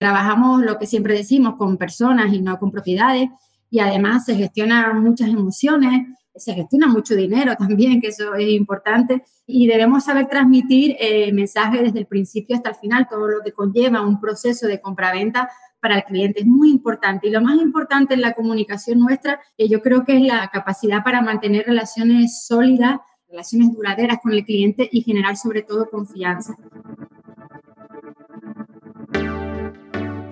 Trabajamos lo que siempre decimos con personas y no con propiedades y además se gestionan muchas emociones, se gestiona mucho dinero también, que eso es importante, y debemos saber transmitir eh, mensajes desde el principio hasta el final, todo lo que conlleva un proceso de compraventa para el cliente es muy importante. Y lo más importante en la comunicación nuestra, eh, yo creo que es la capacidad para mantener relaciones sólidas, relaciones duraderas con el cliente y generar sobre todo confianza.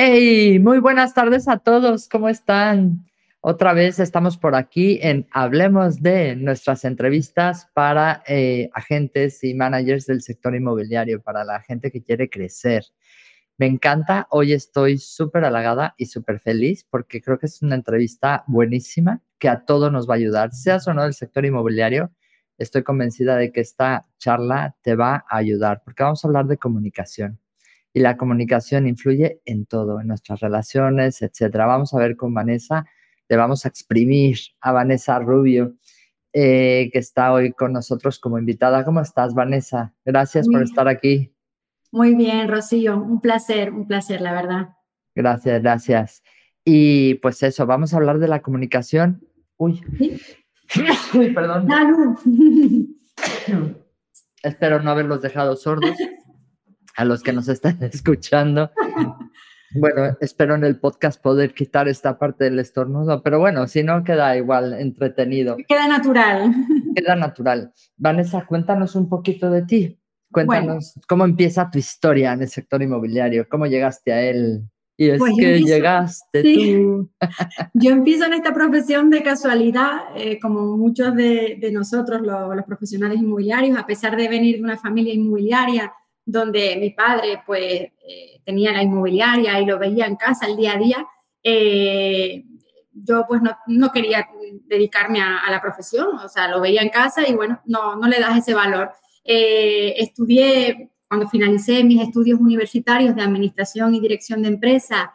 Hey, muy buenas tardes a todos, ¿cómo están? Otra vez estamos por aquí en Hablemos de nuestras entrevistas para eh, agentes y managers del sector inmobiliario, para la gente que quiere crecer. Me encanta, hoy estoy súper halagada y súper feliz porque creo que es una entrevista buenísima que a todos nos va a ayudar, seas o no del sector inmobiliario. Estoy convencida de que esta charla te va a ayudar porque vamos a hablar de comunicación y la comunicación influye en todo, en nuestras relaciones, etcétera. Vamos a ver con Vanessa, le vamos a exprimir a Vanessa Rubio, eh, que está hoy con nosotros como invitada. ¿Cómo estás, Vanessa? Gracias por estar aquí. Muy bien, Rocío, un placer, un placer, la verdad. Gracias, gracias. Y pues eso, vamos a hablar de la comunicación. Uy, Uy perdón. Espero no haberlos dejado sordos a los que nos están escuchando. Bueno, espero en el podcast poder quitar esta parte del estornudo, pero bueno, si no, queda igual entretenido. Queda natural. Queda natural. Vanessa, cuéntanos un poquito de ti. Cuéntanos cómo empieza tu historia en el sector inmobiliario, cómo llegaste a él. Y es pues que llegaste tú. yo empiezo en esta profesión de casualidad, eh, como muchos de, nosotros, los profesionales inmobiliarios, a pesar de venir de una familia inmobiliaria donde mi padre pues eh, tenía la inmobiliaria y lo veía en casa el día a día, eh, yo pues no, quería dedicarme a, la profesión, o sea, lo veía en casa y bueno, no, no le das ese valor. Eh, estudié, cuando finalicé mis estudios universitarios de administración y dirección de empresa,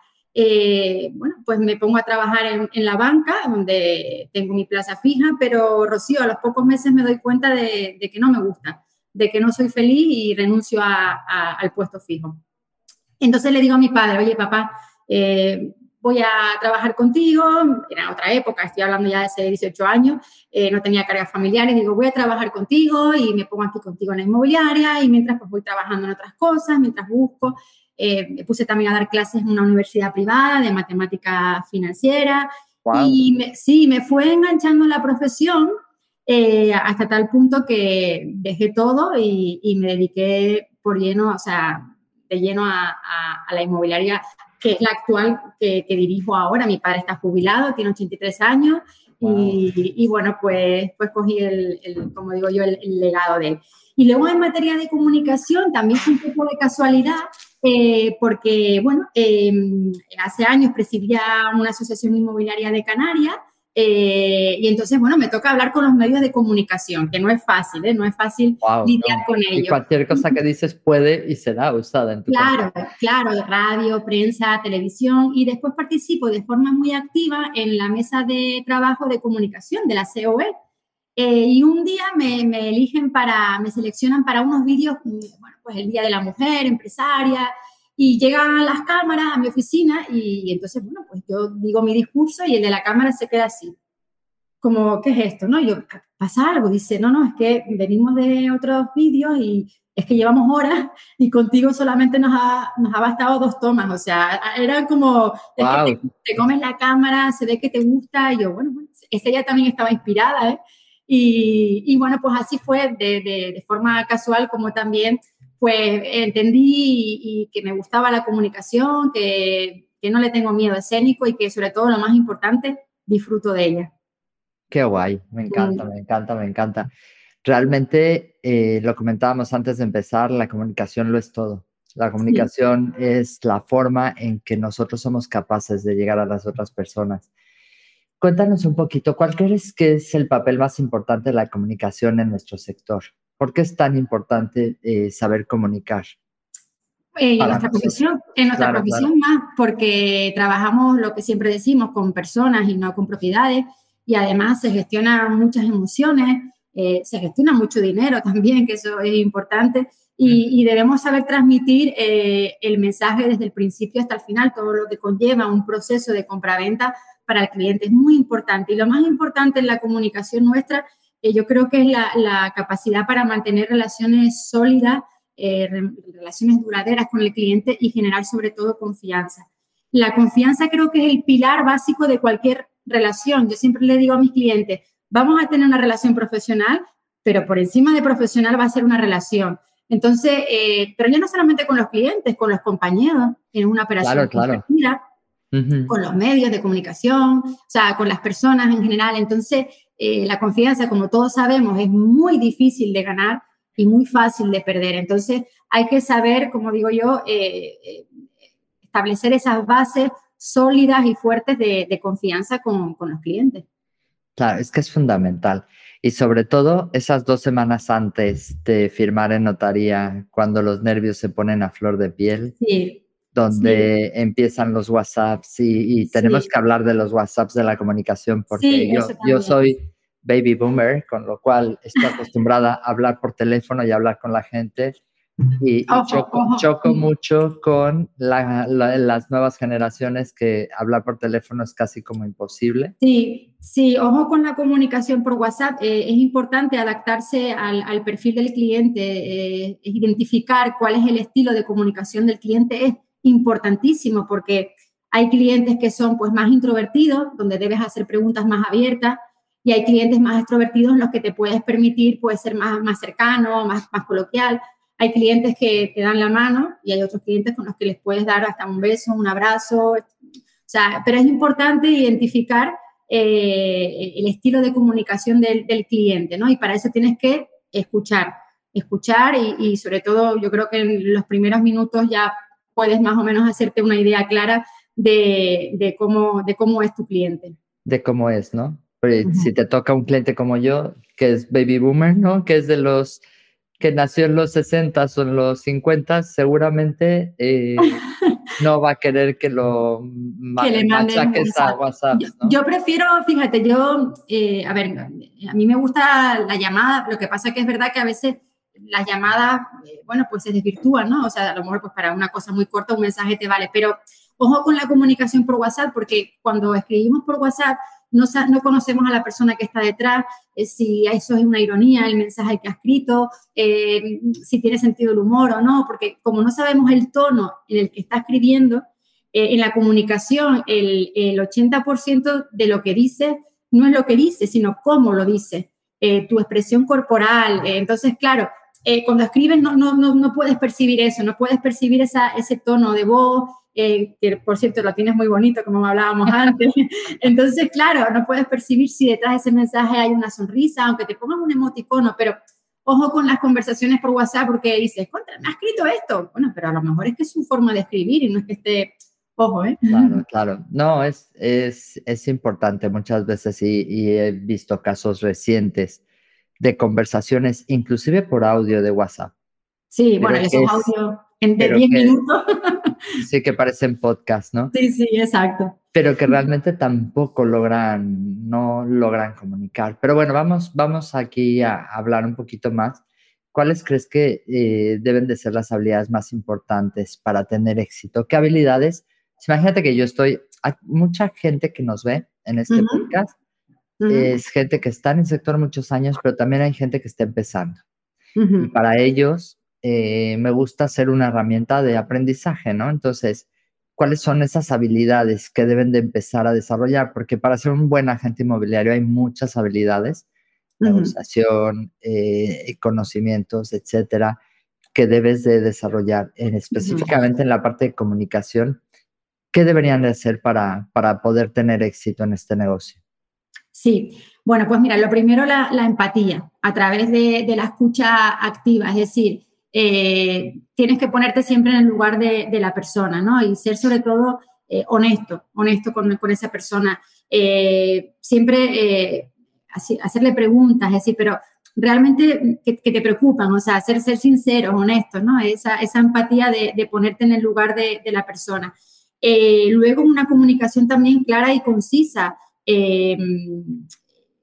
bueno, pues me pongo a trabajar en, la banca, donde tengo mi plaza fija, pero Rocío, a los pocos meses me doy cuenta de que no me gusta de que no soy feliz y renuncio al puesto fijo. Entonces le digo a mi padre, oye papá, eh, voy a trabajar contigo, era otra época, estoy hablando ya de hace 18 años, eh, no tenía cargas familiares, digo, voy a trabajar contigo y me pongo aquí contigo en la inmobiliaria y mientras pues voy trabajando en otras cosas, mientras busco, eh, me puse también a dar clases en una universidad privada de matemática financiera. Y sí, me fue enganchando la profesión eh, hasta tal punto que dejé todo y, me dediqué por lleno, o sea, de lleno a, la inmobiliaria, que es la actual que, dirijo ahora. Mi padre está jubilado, tiene 83 años y, bueno, pues, pues cogí el, como digo yo, el, legado de él. Y luego en materia de comunicación también fue un poco de casualidad, eh, porque, bueno, em, hace años presidía una asociación inmobiliaria de Canarias eh, y entonces, bueno, me toca hablar con los medios de comunicación, que no es fácil, ¿eh? no es fácil lidiar con ellos. Y cualquier cosa que dices puede y será usada en tu Claro, claro, radio, prensa, televisión. Y después participo de forma muy activa en la mesa de trabajo de comunicación de la COE. Eh, y un día me, me, eligen para, me seleccionan para unos vídeos, bueno, pues el Día de la Mujer, empresaria, y llegan las cámaras a mi oficina y, entonces, bueno, pues yo digo mi discurso y el de la cámara se queda así. Como, ¿qué es esto? ¿No? yo, pasa algo. Dice, no, no, es que venimos de otros vídeos y es que llevamos horas y contigo solamente nos ha, nos ha bastado dos tomas. O sea, era como, te, comes la cámara, se ve que te gusta. Y yo, bueno, esa ya también estaba inspirada, ¿eh? Y, y, bueno, pues así fue de, de, de forma casual como también pues entendí y, que me gustaba la comunicación, que, que, no le tengo miedo escénico y que sobre todo lo más importante, disfruto de ella. Qué guay, me encanta, me encanta, me encanta. Realmente, eh, lo comentábamos antes de empezar, la comunicación lo es todo. La comunicación es la forma en que nosotros somos capaces de llegar a las otras personas. Cuéntanos un poquito, ¿cuál crees que es el papel más importante de la comunicación en nuestro sector? ¿Por qué es tan importante eh, saber comunicar? Eh, en nuestra profesión, en nuestra profesión más, porque trabajamos lo que siempre decimos con personas y no con propiedades, y además se gestionan muchas emociones, eh, se gestiona mucho dinero también, que eso es importante, y, debemos saber transmitir eh, el mensaje desde el principio hasta el final, todo lo que conlleva un proceso de compraventa para el cliente es muy importante. Y lo más importante en la comunicación nuestra, yo creo que es la, la capacidad para mantener relaciones sólidas eh, relaciones duraderas con el cliente y generar sobre todo confianza. La confianza creo que es el pilar básico de cualquier relación. Yo siempre le digo a mis clientes, vamos a tener una relación profesional, pero por encima de profesional va a ser una relación. Entonces, eh, pero ya no solamente con los clientes, con los compañeros en una operación claro, con los medios de comunicación, o sea, con las personas en general. Entonces, eh, la confianza, como todos sabemos, es muy difícil de ganar y muy fácil de perder. Entonces, hay que saber, como digo yo, eh, eh, establecer esas bases sólidas y fuertes de, confianza con, los clientes. Claro, es que es fundamental. Y sobre todo esas dos semanas antes de firmar en notaría, cuando los nervios se ponen a flor de piel, donde empiezan los WhatsApps y, tenemos que hablar de los WhatsApps de la comunicación, porque yo, yo soy baby boomer, con lo cual estoy acostumbrada a hablar por teléfono y hablar con la gente. Y, choco, mucho con las nuevas generaciones que hablar por teléfono es casi como imposible. Sí, sí, ojo con la comunicación por WhatsApp. Eh, es importante adaptarse al, perfil del cliente, eh, identificar cuál es el estilo de comunicación del cliente es importantísimo porque hay clientes que son pues más introvertidos, donde debes hacer preguntas más abiertas y hay clientes más extrovertidos en los que te puedes permitir puede ser más, más cercano, más, más coloquial. Hay clientes que te dan la mano y hay otros clientes con los que les puedes dar hasta un beso, un abrazo. O sea, pero es importante identificar eh, el estilo de comunicación del, del, cliente, ¿no? Y para eso tienes que escuchar, escuchar y, y sobre todo yo creo que en los primeros minutos ya puedes más o menos hacerte una idea clara de, de, cómo, de cómo es tu cliente. De cómo es, ¿no? si te toca un cliente como yo, que es baby boomer, ¿no? Que es de los que nació en los 60 o en los 50, seguramente eh, no va a querer que lo que le machaques a WhatsApp. Yo, prefiero, fíjate, yo, eh, a ver, a mí me gusta la llamada, lo que pasa que es verdad que a veces las llamadas, eh, bueno, pues se desvirtúan, ¿no? O sea, a lo mejor pues para una cosa muy corta un mensaje te vale, pero ojo con la comunicación por WhatsApp, porque cuando escribimos por WhatsApp, no, conocemos a la persona que está detrás, eh, si eso es una ironía, el mensaje que ha escrito, eh, si tiene sentido el humor o no, porque como no sabemos el tono en el que está escribiendo, eh, en la comunicación el, 80% de lo que dice no es lo que dice, sino cómo lo dice, tu expresión corporal. entonces, claro, cuando escribes no, no, no, puedes percibir eso, no puedes percibir esa, ese tono de voz, eh, que por cierto lo tienes muy bonito, como hablábamos antes. Entonces, claro, no puedes percibir si detrás de ese mensaje hay una sonrisa, aunque te pongan un emoticono, pero ojo con las conversaciones por WhatsApp porque dices, contra, me ha escrito esto. Bueno, pero a lo mejor es que es su forma de escribir y no es que esté, ojo, ¿eh? Claro, claro. No, es, es, es importante muchas veces y, y he visto casos recientes de conversaciones, inclusive por audio de WhatsApp. Sí, bueno, esos audios en 10 minutos. sí, que parecen podcast, ¿no? Sí, sí, exacto. Pero que realmente tampoco logran, no logran comunicar. Pero bueno, vamos, vamos aquí a hablar un poquito más. ¿Cuáles crees que eh, deben de ser las habilidades más importantes para tener éxito? ¿Qué habilidades? Imagínate que yo estoy, hay mucha gente que nos ve en este podcast, es gente que está en el sector muchos años, pero también hay gente que está empezando. Y para ellos, eh, me gusta ser una herramienta de aprendizaje, ¿no? Entonces, ¿cuáles son esas habilidades que deben de empezar a desarrollar? Porque para ser un buen agente inmobiliario hay muchas habilidades, negociación, eh, conocimientos, etcétera, que debes de desarrollar en, específicamente en la parte de comunicación. ¿Qué deberían de hacer para, para poder tener éxito en este negocio? Sí, bueno, pues mira, lo primero la, empatía a través de, la escucha activa, es decir, tienes que ponerte siempre en el lugar de, la persona, ¿no? Y ser sobre todo honesto, honesto con, con esa persona. siempre hacerle preguntas, es decir, pero realmente que, te preocupan, o sea, ser, ser sinceros, honestos, ¿no? Esa, esa empatía de, ponerte en el lugar de, la persona. Eh, luego, una comunicación también clara y concisa. Eh,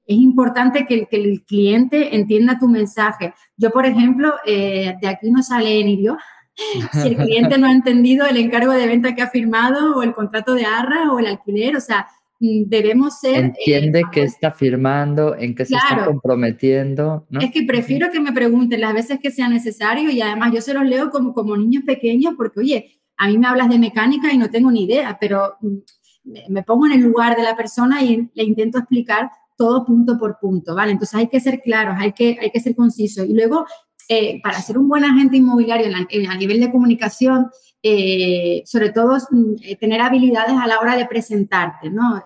es importante que, que, el cliente entienda tu mensaje. Yo, por ejemplo, eh, de aquí no sale ni Dios. Si el cliente no ha entendido el encargo de venta que ha firmado o el contrato de arra o el alquiler, o sea, Mm, debemos ser... Entiende eh, qué está firmando, en qué se está comprometiendo. ¿no? Es que prefiero que me pregunten las veces que sea necesario y además yo se los leo como, como niños pequeños porque, oye, a mí me hablas de mecánica y no tengo ni idea, pero mm, me pongo en el lugar de la persona y le intento explicar todo punto por punto, ¿vale? Entonces hay que ser claros, hay que, hay que ser concisos. Y luego, eh, para ser un buen agente inmobiliario a nivel de comunicación, eh, sobre todo mm, eh, tener habilidades a la hora de presentarte, ¿no?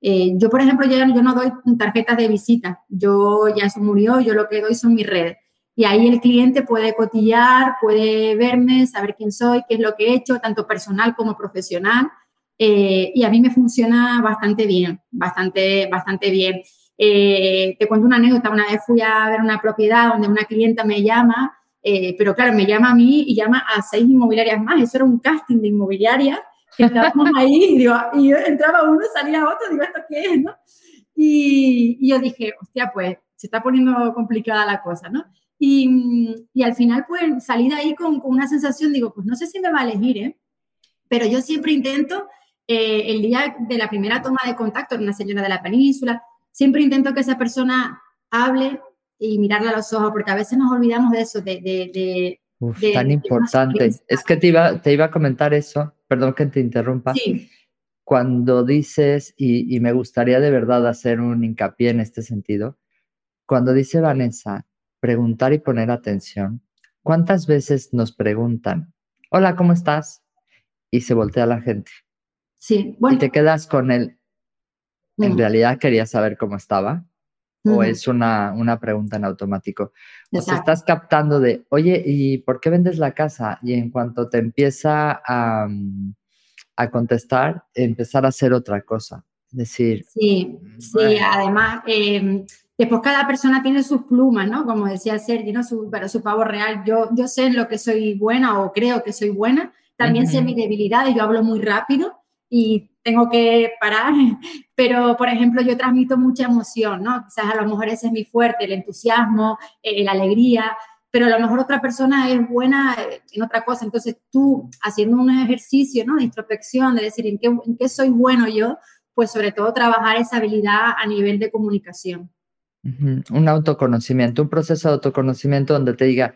Eh, yo, por ejemplo, yo, yo, no doy tarjetas de visita, yo ya eso murió, yo lo que doy son mis redes. Y ahí el cliente puede cotillar, puede verme, saber quién soy, qué es lo que he hecho, tanto personal como profesional. Y a mí me funciona bastante bien, bastante, bastante bien. te cuento una anécdota, una vez fui a ver una propiedad donde una clienta me llama eh, pero claro, me llama a mí y llama a seis inmobiliarias más. Eso era un casting de inmobiliaria que estábamos ahí y, digo, y yo entraba uno, salía otro, digo, ¿esto qué es? ¿no? Y, y, yo dije, hostia, pues se está poniendo complicada la cosa, ¿no? Y, y al final, pues salí de ahí con, con, una sensación, digo, pues no sé si me va a elegir, ¿eh? Pero yo siempre intento, eh, el día de la primera toma de contacto, una señora de la península, siempre intento que esa persona hable, y mirarle a los ojos, porque a veces nos olvidamos de eso, de... de, de, tan importante. Es que te iba, te iba a comentar eso, perdón que te interrumpa. Sí. Cuando dices, y, y me gustaría de verdad hacer un hincapié en este sentido, cuando dice Vanessa, preguntar y poner atención, ¿cuántas veces nos preguntan, hola, ¿cómo estás? Y se voltea la gente. Sí, bueno. Y te quedas con él. En realidad quería saber cómo estaba o es una, una, pregunta en automático. O sea, estás captando de, oye, ¿y por qué vendes la casa? Y en cuanto te empieza a, mm, a contestar, empezar a hacer otra cosa. Es decir... Sí, sí, además, eh, después cada persona tiene sus plumas, ¿no? Como decía Sergi, ¿no? Su, pero su pavo real. Yo, yo sé en lo que soy buena o creo que soy buena. También sé mis debilidades, yo hablo muy rápido y tengo que parar, pero por ejemplo yo transmito mucha emoción, ¿no? Quizás a lo mejor ese es mi fuerte, el entusiasmo, eh, la alegría, pero a lo mejor otra persona es buena eh, en otra cosa. Entonces tú haciendo un ejercicio, ¿no? De introspección, de decir en qué, en qué soy bueno yo, pues sobre todo trabajar esa habilidad a nivel de comunicación. Un autoconocimiento, un proceso de autoconocimiento donde te diga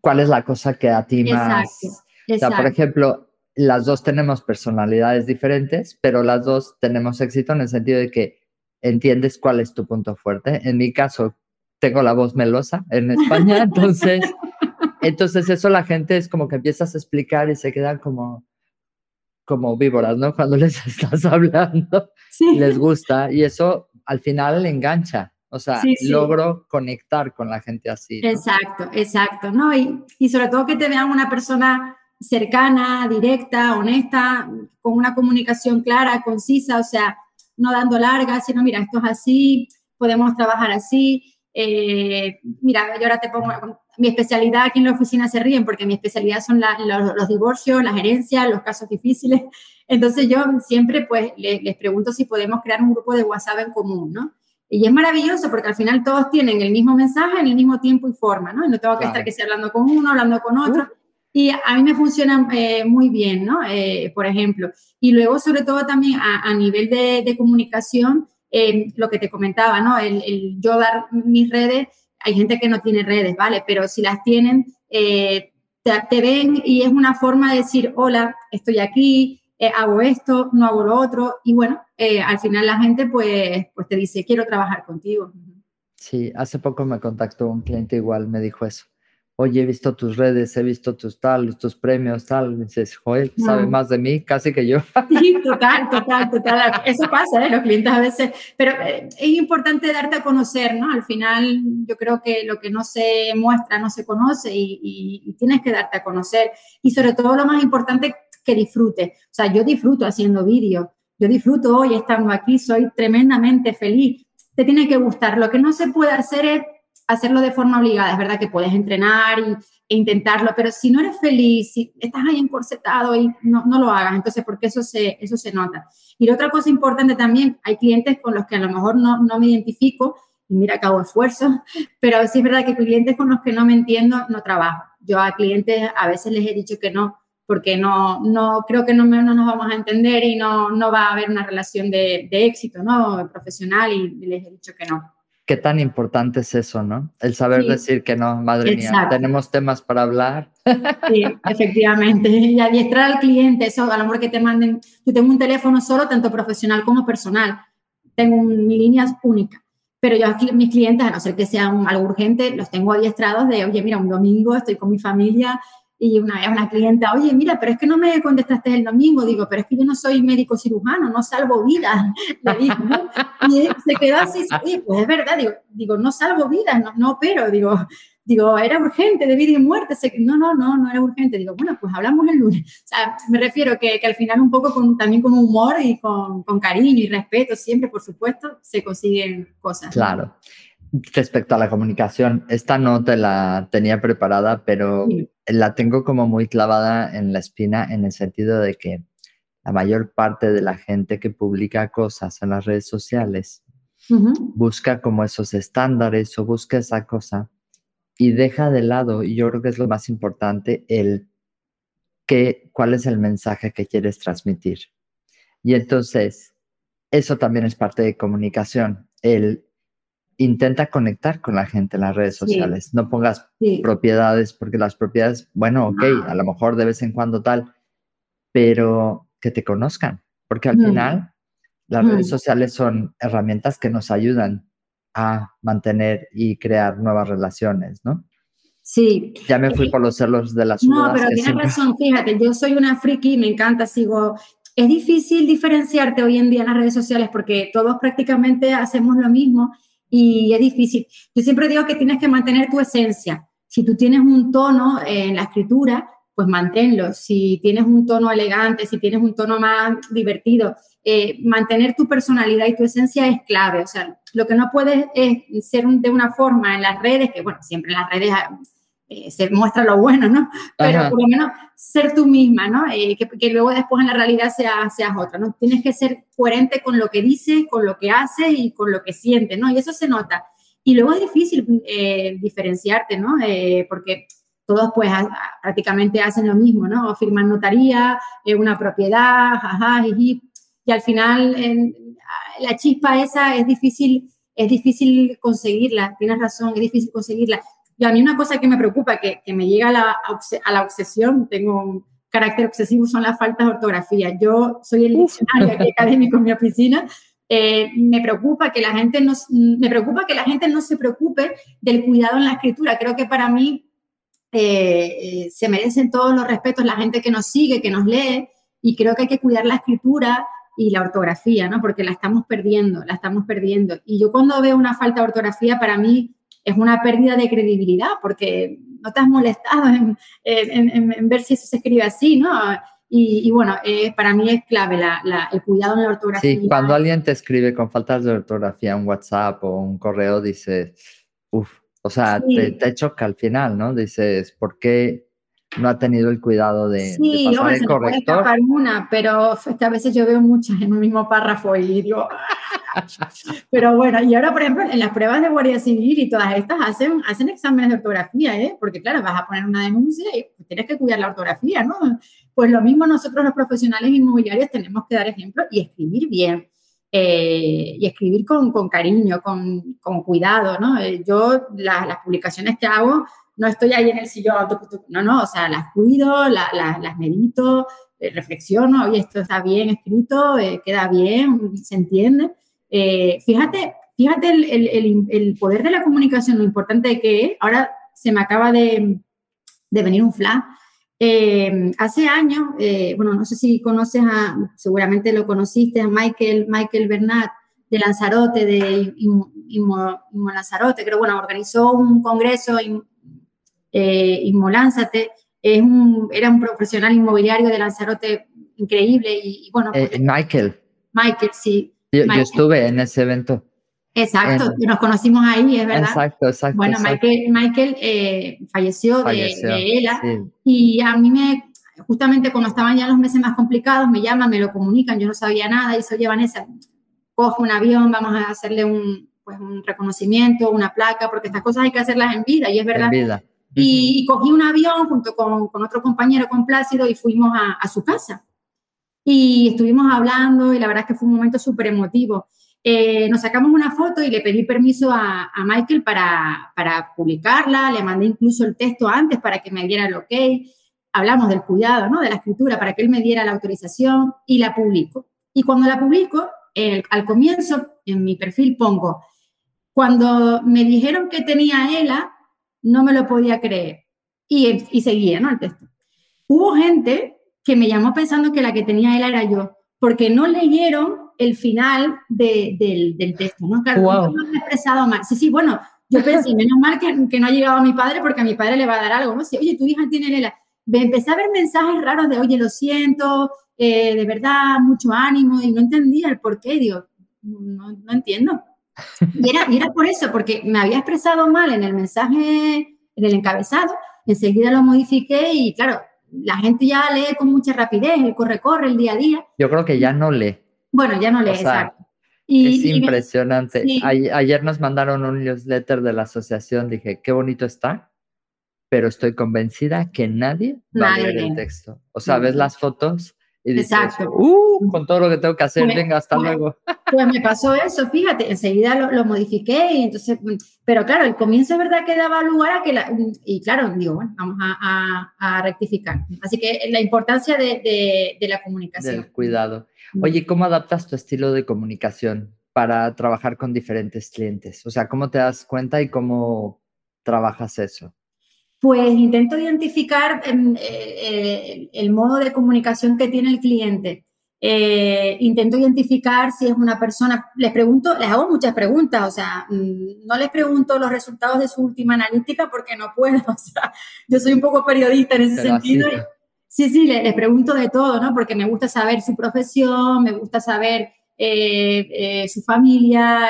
cuál es la cosa que a ti más... Exacto. O sea, por ejemplo, las dos tenemos personalidades diferentes, pero las dos tenemos éxito en el sentido de que entiendes cuál es tu punto fuerte. En mi caso, tengo la voz melosa en España, entonces, entonces eso la gente es como que empiezas a explicar y se quedan como, como víboras, ¿no? Cuando les estás hablando, les gusta y eso al final engancha. O sea, logro conectar con la gente así. Exacto, exacto, ¿no? Y, y sobre todo que te vean una persona cercana, directa, honesta, con una comunicación clara, concisa, o sea, no dando largas, sino, mira, esto es así, podemos trabajar así. Eh, mira, yo ahora te pongo mi especialidad aquí en la oficina se ríen porque mi especialidad son los, divorcios, las herencias, los casos difíciles. Entonces yo siempre pues les, pregunto si podemos crear un grupo de WhatsApp en común, ¿no? Y es maravilloso porque al final todos tienen el mismo mensaje en el mismo tiempo y forma, ¿no? Y no tengo que estar que sea hablando con uno, hablando con otro. Y a mí me funciona eh, muy bien, ¿no? Eh, por ejemplo. Y luego, sobre todo también a, nivel de, comunicación, eh, lo que te comentaba, ¿no? El, yo dar mis redes, hay gente que no tiene redes, ¿vale? Pero si las tienen, te, te, ven y es una forma de decir, hola, estoy aquí, hago esto, no hago lo otro. Y bueno, al final la gente pues, pues te dice, quiero trabajar contigo. Sí, hace poco me contactó un cliente igual, me dijo eso oye, he visto tus redes, he visto tus tal, tus premios, tal, dices, joder, sabe más de mí casi que yo. Sí, total, total, total. Eso pasa, ¿eh? los clientes a veces, pero eh, es importante darte a conocer, ¿no? Al final yo creo que lo que no se muestra no se conoce y, y tienes que darte a conocer. Y sobre todo lo más importante, que disfrute. O sea, yo disfruto haciendo vídeos, yo disfruto hoy estando aquí, soy tremendamente feliz. Te tiene que gustar. Lo que no se puede hacer es hacerlo de forma obligada. Es verdad que puedes entrenar y, e intentarlo, pero si no eres feliz, si estás ahí encorsetado y no, no lo hagas, entonces porque eso se, eso se nota. Y la otra cosa importante también, hay clientes con los que a lo mejor no, no me identifico y mira que hago esfuerzo, pero sí es verdad que clientes con los que no me entiendo no trabajo. Yo a clientes a veces les he dicho que no, porque no, no creo que no, no nos vamos a entender y no, no va a haber una relación de, de éxito ¿no? profesional y les he dicho que no qué tan importante es eso, ¿no? El saber decir que no, madre mía, tenemos temas para hablar. Sí, efectivamente. Y adiestrar al cliente, eso a lo mejor que te manden, yo tengo un teléfono solo, tanto profesional como personal. Tengo mi línea única. Pero yo aquí, mis clientes, a no ser que sea algo urgente, los tengo adiestrados de, oye, mira, un domingo estoy con mi familia, y una vez una clienta, oye, mira, pero es que no me contestaste el domingo. Digo, pero es que yo no soy médico cirujano, no salvo vidas. Le digo, ¿no? Y se quedó así, sí, pues es verdad, digo, digo no salvo vidas, no, no opero. Digo, digo, era urgente, de vida y muerte. No, no, no, no era urgente. Digo, bueno, pues hablamos el lunes. O sea, me refiero que, que al final un poco con, también con humor y con, con cariño y respeto siempre, por supuesto, se consiguen cosas. Claro. Respecto a la comunicación, esta no te la tenía preparada, pero la tengo como muy clavada en la espina en el sentido de que la mayor parte de la gente que publica cosas en las redes sociales busca como esos estándares o busca esa cosa y deja de lado, y yo creo que es lo más importante, el que, cuál es el mensaje que quieres transmitir. Y entonces, eso también es parte de comunicación, el intenta conectar con la gente en las redes sociales. No pongas propiedades, porque las propiedades, bueno, ok, a lo mejor de vez en cuando tal, pero que te conozcan, porque al final las redes sociales son herramientas que nos ayudan a mantener y crear nuevas relaciones, ¿no? Sí. Ya me fui por los celos de las No, pero tienes razón, fíjate, yo soy una friki, me encanta, sigo es difícil diferenciarte hoy en día en las redes sociales porque todos prácticamente hacemos lo mismo y es difícil. Yo siempre digo que tienes que mantener tu esencia. Si tú tienes un tono en la escritura, pues manténlo. Si tienes un tono elegante, si tienes un tono más divertido, eh, mantener tu personalidad y tu esencia es clave. O sea, lo que no puedes es ser de una forma en las redes, que bueno, siempre en las redes eh, se muestra lo bueno, ¿no? Pero por lo menos ser tú misma, ¿no? Eh, que, luego después en la realidad seas, seas otra, ¿no? Tienes que ser coherente con lo que dices, con lo que haces y con lo que sientes, ¿no? Y eso se nota. Y luego es difícil eh, diferenciarte, ¿no? porque todos pues prácticamente hacen lo mismo, ¿no? Firman notaría, una propiedad, jaja, y, y al final la chispa esa es difícil, es difícil conseguirla, tienes razón, es difícil conseguirla. Y a mí una cosa que me preocupa, que, que me llega a la, a la obsesión, tengo un carácter obsesivo, son las faltas de ortografía. Yo soy el diccionario académico en mi oficina. Eh, me preocupa que la gente no, me preocupa que la gente no se preocupe del cuidado en la escritura. Creo que para mí eh, eh, se merecen todos los respetos la gente que nos sigue, que nos lee, y creo que hay que cuidar la escritura y la ortografía, ¿no? Porque la estamos perdiendo, la estamos perdiendo. Y yo cuando veo una falta de ortografía, para mí es una pérdida de credibilidad porque no te has molestado en, ver si eso se escribe así, ¿no? Y, bueno, eh, para mí es clave el cuidado en la ortografía. Sí, cuando alguien te escribe con faltas de ortografía en WhatsApp o un correo, dices, uff, o sea, te, te, choca al final, ¿no? Dices, ¿por qué no ha tenido el cuidado de, sí, de pasar el corrector? Sí, una, pero es que a veces yo veo muchas en un mismo párrafo y digo, Pero bueno, y ahora, por ejemplo, en las pruebas de Guardia Civil y todas estas hacen, hacen exámenes de ortografía, ¿eh? Porque claro, vas a poner una denuncia y tienes que cuidar la ortografía, ¿no? Pues lo mismo nosotros los profesionales inmobiliarios tenemos que dar ejemplo y escribir bien. Eh, y escribir con, con cariño, con, con, cuidado, ¿no? Eh, yo las publicaciones que hago no estoy ahí en el sillón, no, no, o sea, las cuido, las medito, eh, reflexiono, oye, esto está bien escrito, queda bien, se entiende. Eh, fíjate, fíjate el, el, el, poder de la comunicación, lo importante que es. Ahora se me acaba de, de venir un flash. Eh, hace años, eh, bueno, no sé si conoces a, seguramente lo conociste, a Michael, Michael Bernat de Lanzarote, de Inmo, Lanzarote, creo, bueno, organizó un congreso, eh, Inmolánzate, es un, era un profesional inmobiliario de Lanzarote increíble y, bueno. Pues, Michael. Michael, sí. Yo, estuve en ese evento. Exacto, nos conocimos ahí, es verdad. Exacto, exacto. Bueno, Michael, Michael eh, falleció, de, ELA y a mí me, justamente cuando estaban ya los meses más complicados, me llaman, me lo comunican, yo no sabía nada, y oye Vanessa, coge un avión, vamos a hacerle un, pues, un reconocimiento, una placa, porque estas cosas hay que hacerlas en vida, y es verdad. En vida. Y, cogí un avión junto con, con, otro compañero, con Plácido, y fuimos a, a su casa. Y estuvimos hablando, y la verdad es que fue un momento súper emotivo. Eh, nos sacamos una foto y le pedí permiso a, Michael para, para, publicarla, le mandé incluso el texto antes para que me diera el ok, hablamos del cuidado, ¿no? De la escritura, para que él me diera la autorización y la publico. Y cuando la publico, al comienzo, en mi perfil pongo, cuando me dijeron que tenía ELA, no me lo podía creer. Y, y seguía, ¿no? El texto. Hubo gente que me llamó pensando que la que tenía ELA era yo, porque no leyeron el final del, del, texto, ¿no? Claro, no me he expresado mal. Sí, sí, bueno, yo pensé, menos mal que, que, no ha llegado a mi padre porque a mi padre le va a dar algo, ¿no? Si, oye, tu hija tiene Lela. Me empecé a ver mensajes raros de, oye, lo siento, eh, de verdad, mucho ánimo, y no entendía el por qué, digo, no, no entiendo. Y era, y era por eso, porque me había expresado mal en el mensaje, en el encabezado, enseguida lo modifiqué y claro, la gente ya lee con mucha rapidez, el corre-corre, el día a día. Yo creo que ya no lee. Bueno, ya no lees, exacto. es impresionante. Ayer nos mandaron un newsletter de la asociación, dije, qué bonito está, pero estoy convencida que nadie va a leer el texto. O sea, ves las fotos y dices, Exacto. Uh, con todo lo que tengo que hacer, pues, venga, hasta pues, luego. Pues me pasó eso, fíjate, enseguida lo, modifiqué y entonces, pero claro, el comienzo es verdad que daba lugar a que, la, y claro, digo, bueno, vamos a, a, rectificar. Así que la importancia de, de, de la comunicación. Del cuidado. Oye, ¿cómo adaptas tu estilo de comunicación para trabajar con diferentes clientes? O sea, ¿cómo te das cuenta y cómo trabajas eso? Pues intento identificar em, eh, el, modo de comunicación que tiene el cliente. Eh, intento identificar si es una persona, les pregunto, les hago muchas preguntas, o sea, mm, no les pregunto los resultados de su última analítica porque no puedo, o sea, yo soy un poco periodista en ese sentido. Sí, sí, les, pregunto de todo, ¿no? Porque me gusta saber su profesión, me gusta saber eh, eh, su familia,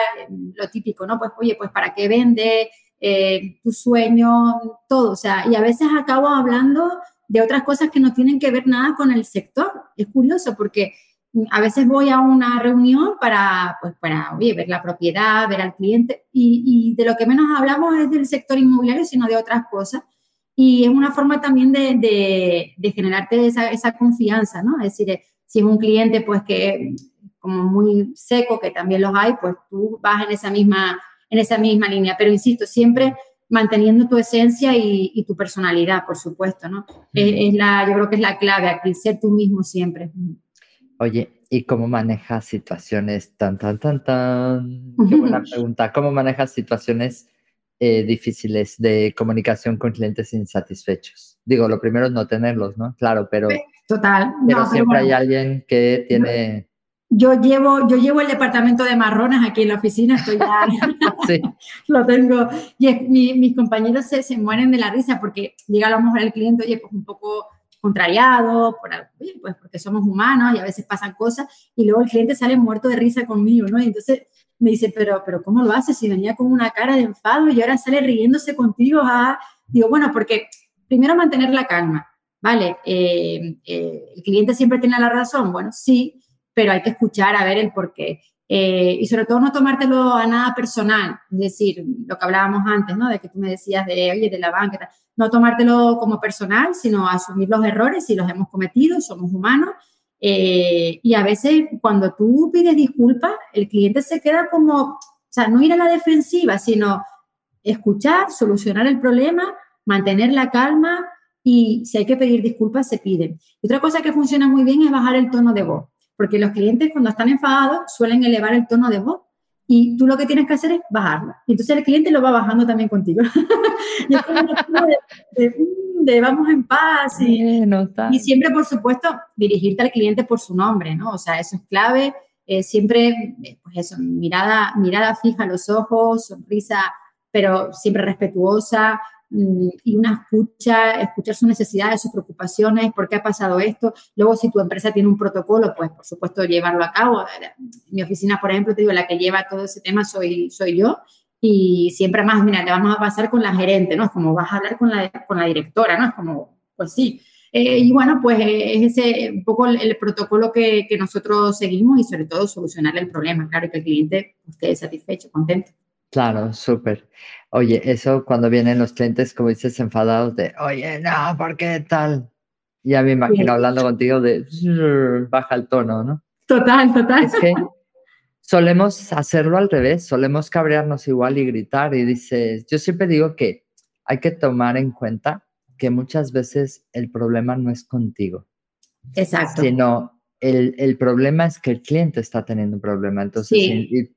lo típico, ¿no? Pues, oye, pues, ¿para qué vende? Eh, tu sueño, todo. O sea, y a veces acabo hablando de otras cosas que no tienen que ver nada con el sector. Es curioso porque a veces voy a una reunión para, pues, para oye, ver la propiedad, ver al cliente y, y de lo que menos hablamos es del sector inmobiliario, sino de otras cosas. Y es una forma también de, de, generarte esa, esa, confianza, ¿no? Es decir, si es un cliente pues que como muy seco, que también los hay, pues tú vas en esa misma, en esa misma línea. Pero insisto, siempre manteniendo tu esencia y, tu personalidad, por supuesto, ¿no? es, la, yo creo que es la clave, aquí, ser tú mismo siempre. Oye, ¿y cómo manejas situaciones tan, tan, tan, tan? Qué buena pregunta. ¿Cómo manejas situaciones eh, difíciles de comunicación con clientes insatisfechos. Digo, lo primero es no tenerlos, ¿no? Claro, pero... Total. Pero siempre hay alguien que tiene... Yo llevo, yo llevo el departamento de marrones aquí en la oficina, estoy ya... sí. lo tengo. Y mis compañeros se, se, mueren de la risa porque llega a lo mejor el cliente, oye, pues un poco contrariado, por, pues porque somos humanos y a veces pasan cosas, y luego el cliente sale muerto de risa conmigo, ¿no? Y entonces me dice, pero, pero ¿cómo lo haces si venía con una cara de enfado y ahora sale riéndose contigo? Ah, digo, bueno, porque primero mantener la calma, ¿vale? Eh, eh, ¿El cliente siempre tiene la razón? Bueno, sí, pero hay que escuchar a ver el por qué. Eh, y sobre todo no tomártelo a nada personal, es decir, lo que hablábamos antes, ¿no? De que tú me decías de, oye, de la banca, no tomártelo como personal, sino asumir los errores si los hemos cometido, somos humanos eh, y a veces cuando tú pides disculpas, el cliente se queda como, o sea, no ir a la defensiva, sino escuchar, solucionar el problema, mantener la calma y si hay que pedir disculpas, se piden. otra cosa que funciona muy bien es bajar el tono de voz, porque los clientes cuando están enfadados suelen elevar el tono de voz y tú lo que tienes que hacer es bajarlo. Y entonces el cliente lo va bajando también contigo. y es como de, dónde, vamos en paz. Y, y siempre, por supuesto, dirigirte al cliente por su nombre, ¿no? O sea, eso es clave. Eh, siempre, eh, pues eso, mirada, mirada fija a los ojos, sonrisa, pero siempre respetuosa, Mm, y una escucha, escuchar sus necesidades, sus preocupaciones, por qué ha pasado esto. Luego, si tu empresa tiene un protocolo, pues por supuesto llevarlo a cabo. Mi oficina, por ejemplo, te digo, la que lleva todo ese tema soy, soy yo. Y siempre más, mira, le vamos a pasar con la gerente, ¿no? Es como vas a hablar con la, con la directora, ¿no? Es como, pues sí. Eh, y bueno, pues es ese un poco el, protocolo que, que, nosotros seguimos y sobre todo solucionar el problema, claro, que el cliente esté satisfecho, contento. Claro, súper. Oye, eso cuando vienen los clientes, como dices, enfadados de, oye, no, ¿por qué tal? Ya me imagino hablando contigo de, baja el tono, ¿no? Total, total. Es que solemos hacerlo al revés, solemos cabrearnos igual y gritar y dices, yo siempre digo que hay que tomar en cuenta que muchas veces el problema no es contigo. Exacto. Sino el, problema es que el cliente está teniendo un problema. Entonces,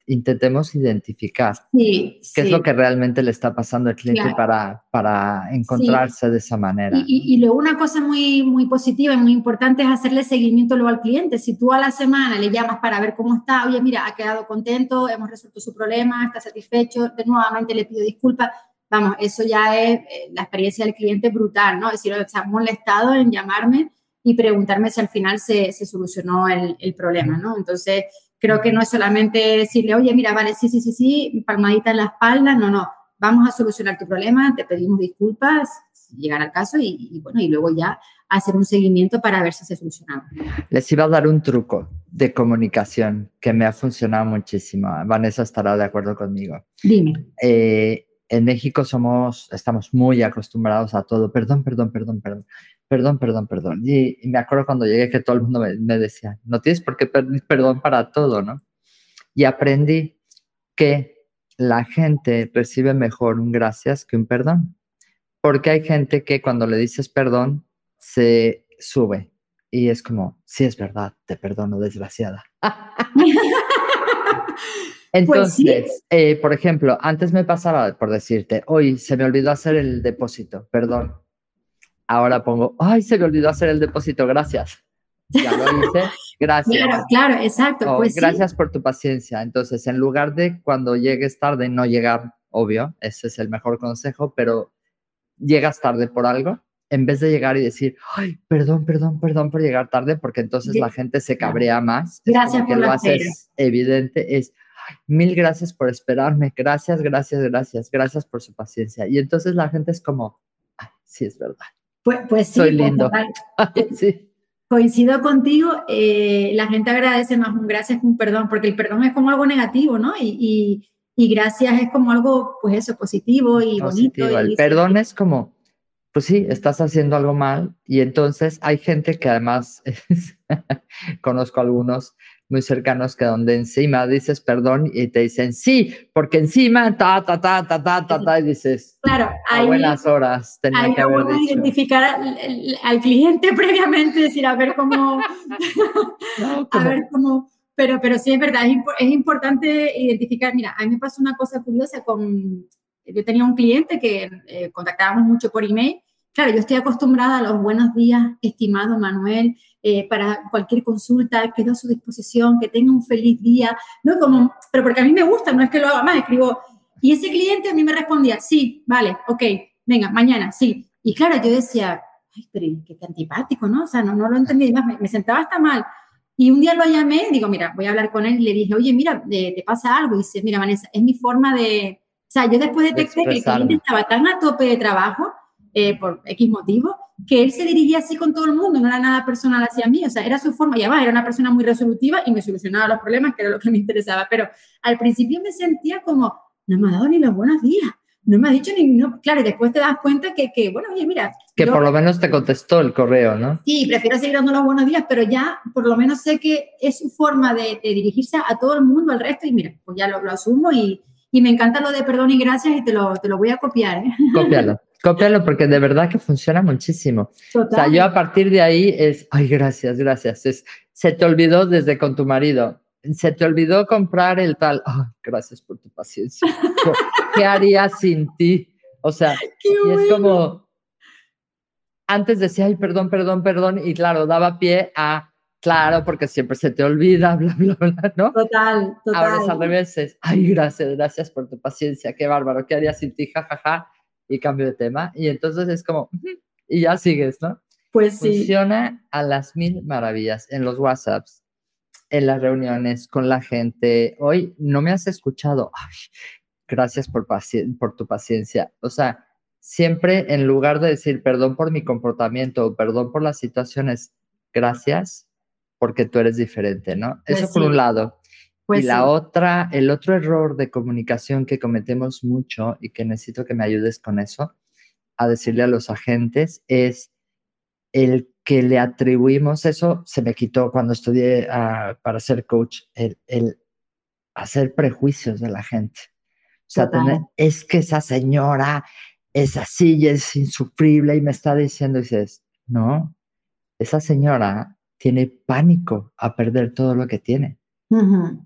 intentemos identificar qué es lo que realmente le está pasando al cliente para, para encontrarse de esa manera. Y, luego una cosa muy, muy positiva y muy importante es hacerle seguimiento luego al cliente. Si tú a la semana le llamas para ver cómo está, oye, mira, ha quedado contento, hemos resuelto su problema, está satisfecho, de nuevamente le pido disculpas. Vamos, eso ya es eh, la experiencia del cliente brutal, ¿no? Es decir, está molestado en llamarme y preguntarme si al final se, se solucionó el, el, problema, ¿no? Entonces, creo que no es solamente decirle, oye, mira, vale, sí, sí, sí, sí, palmadita en la espalda, no, no, vamos a solucionar tu problema, te pedimos disculpas, llegar al caso y, bueno, y luego ya hacer un seguimiento para ver si se solucionaba. Les iba a dar un truco de comunicación que me ha funcionado muchísimo. Vanessa estará de acuerdo conmigo. Dime. Eh, en México somos, estamos muy acostumbrados a todo. Perdón, perdón, perdón, perdón perdón, perdón, perdón. Y, me acuerdo cuando llegué que todo el mundo me, decía, no tienes por qué pedir perdón para todo, ¿no? Y aprendí que la gente recibe mejor un gracias que un perdón. Porque hay gente que cuando le dices perdón, se sube. Y es como, sí es verdad, te perdono, desgraciada. Pues Entonces, eh, por ejemplo, antes me pasaba por decirte, hoy se me olvidó hacer el depósito, perdón ahora pongo, ay, se me olvidó hacer el depósito, gracias. Ya lo hice, gracias. Claro, claro, exacto. pues gracias por tu paciencia. Entonces, en lugar de cuando llegues tarde, no llegar, obvio, ese es el mejor consejo, pero llegas tarde por algo, en vez de llegar y decir, ay, perdón, perdón, perdón por llegar tarde, porque entonces la gente se cabrea más. Gracias por lo haces evidente, es, mil gracias por esperarme, gracias, gracias, gracias, gracias por su paciencia. Y entonces la gente es como, ay, sí es verdad. Pues, pues sí, Soy lindo. sí. Coincido contigo, eh, la gente agradece más un gracias que un perdón, porque el perdón es como algo negativo, ¿no? Y, y, gracias es como algo, pues eso, positivo y bonito. el perdón es como, pues sí, estás haciendo algo mal y entonces hay gente que además, conozco algunos, muy cercanos que donde encima dices perdón y te dicen sí, porque encima ta, ta, ta, ta, ta, ta, ta, y dices, claro, a buenas horas tenía que haber dicho. identificar al, cliente previamente, decir, a ver cómo, a ver cómo, pero, pero sí es verdad, es, importante identificar, mira, a mí me pasó una cosa curiosa con, yo tenía un cliente que eh, contactábamos mucho por email, claro, yo estoy acostumbrada a los buenos días, estimado Manuel, eh, para cualquier consulta, quedo a su disposición, que tenga un feliz día, ¿no? Como, pero porque a mí me gusta, no es que lo haga más, escribo, y ese cliente a mí me respondía, sí, vale, ok, venga, mañana, sí. Y claro, yo decía, ay, pero qué, antipático, ¿no? O sea, no, no lo entendí, más me, sentaba hasta mal. Y un día lo llamé, digo, mira, voy a hablar con él y le dije, oye, mira, te pasa algo. Y dice, mira, Vanessa, es mi forma de... O sea, yo después detecté que el cliente estaba tan a tope de trabajo, eh, por X motivo, que él se dirigía así con todo el mundo, no era nada personal hacia mí, o sea, era su forma, y además era una persona muy resolutiva y me solucionaba los problemas, que era lo que me interesaba, pero al principio me sentía como, no me ha dado ni los buenos días, no me ha dicho ni, no, claro, y después te das cuenta que, que bueno, oye, mira. Que por lo menos te contestó el correo, ¿no? Sí, prefiero seguir dando los buenos días, pero ya por lo menos sé que es su forma de, dirigirse a todo el mundo, al resto, y mira, pues ya lo, lo asumo y, y, me encanta lo de perdón y gracias y te lo, te lo voy a copiar. ¿eh? Cópialo. Cópialo porque de verdad que funciona muchísimo. O sea, yo a partir de ahí es, ay, gracias, gracias. Es, se te olvidó desde con tu marido. Se te olvidó comprar el tal. Ay, gracias por tu paciencia. ¿Qué haría sin ti? O sea, y es como, antes decía, ay, perdón, perdón, perdón, y claro, daba pie a, claro, porque siempre se te olvida, bla, bla, bla, ¿no? Total, total. Ahora es al revés, ay, gracias, gracias por tu paciencia, qué bárbaro, ¿qué haría sin ti, jajaja? Y cambio de tema, y entonces es como, y ya sigues, ¿no? Pues sí. Funciona a las mil maravillas en los WhatsApps, en las reuniones con la gente. Hoy no me has escuchado. Ay, gracias por, por tu paciencia. O sea, siempre en lugar de decir perdón por mi comportamiento o perdón por las situaciones, gracias porque tú eres diferente, ¿no? Pues Eso por un lado. Pues y la sí. otra, el otro error de comunicación que cometemos mucho y que necesito que me ayudes con eso, a decirle a los agentes, es el que le atribuimos, eso se me quitó cuando estudié ah, para ser coach, el, el hacer prejuicios de la gente. O sea, tener, es que esa señora es así y es insufrible y me está diciendo, y dices, no, esa señora tiene pánico a perder todo lo que tiene.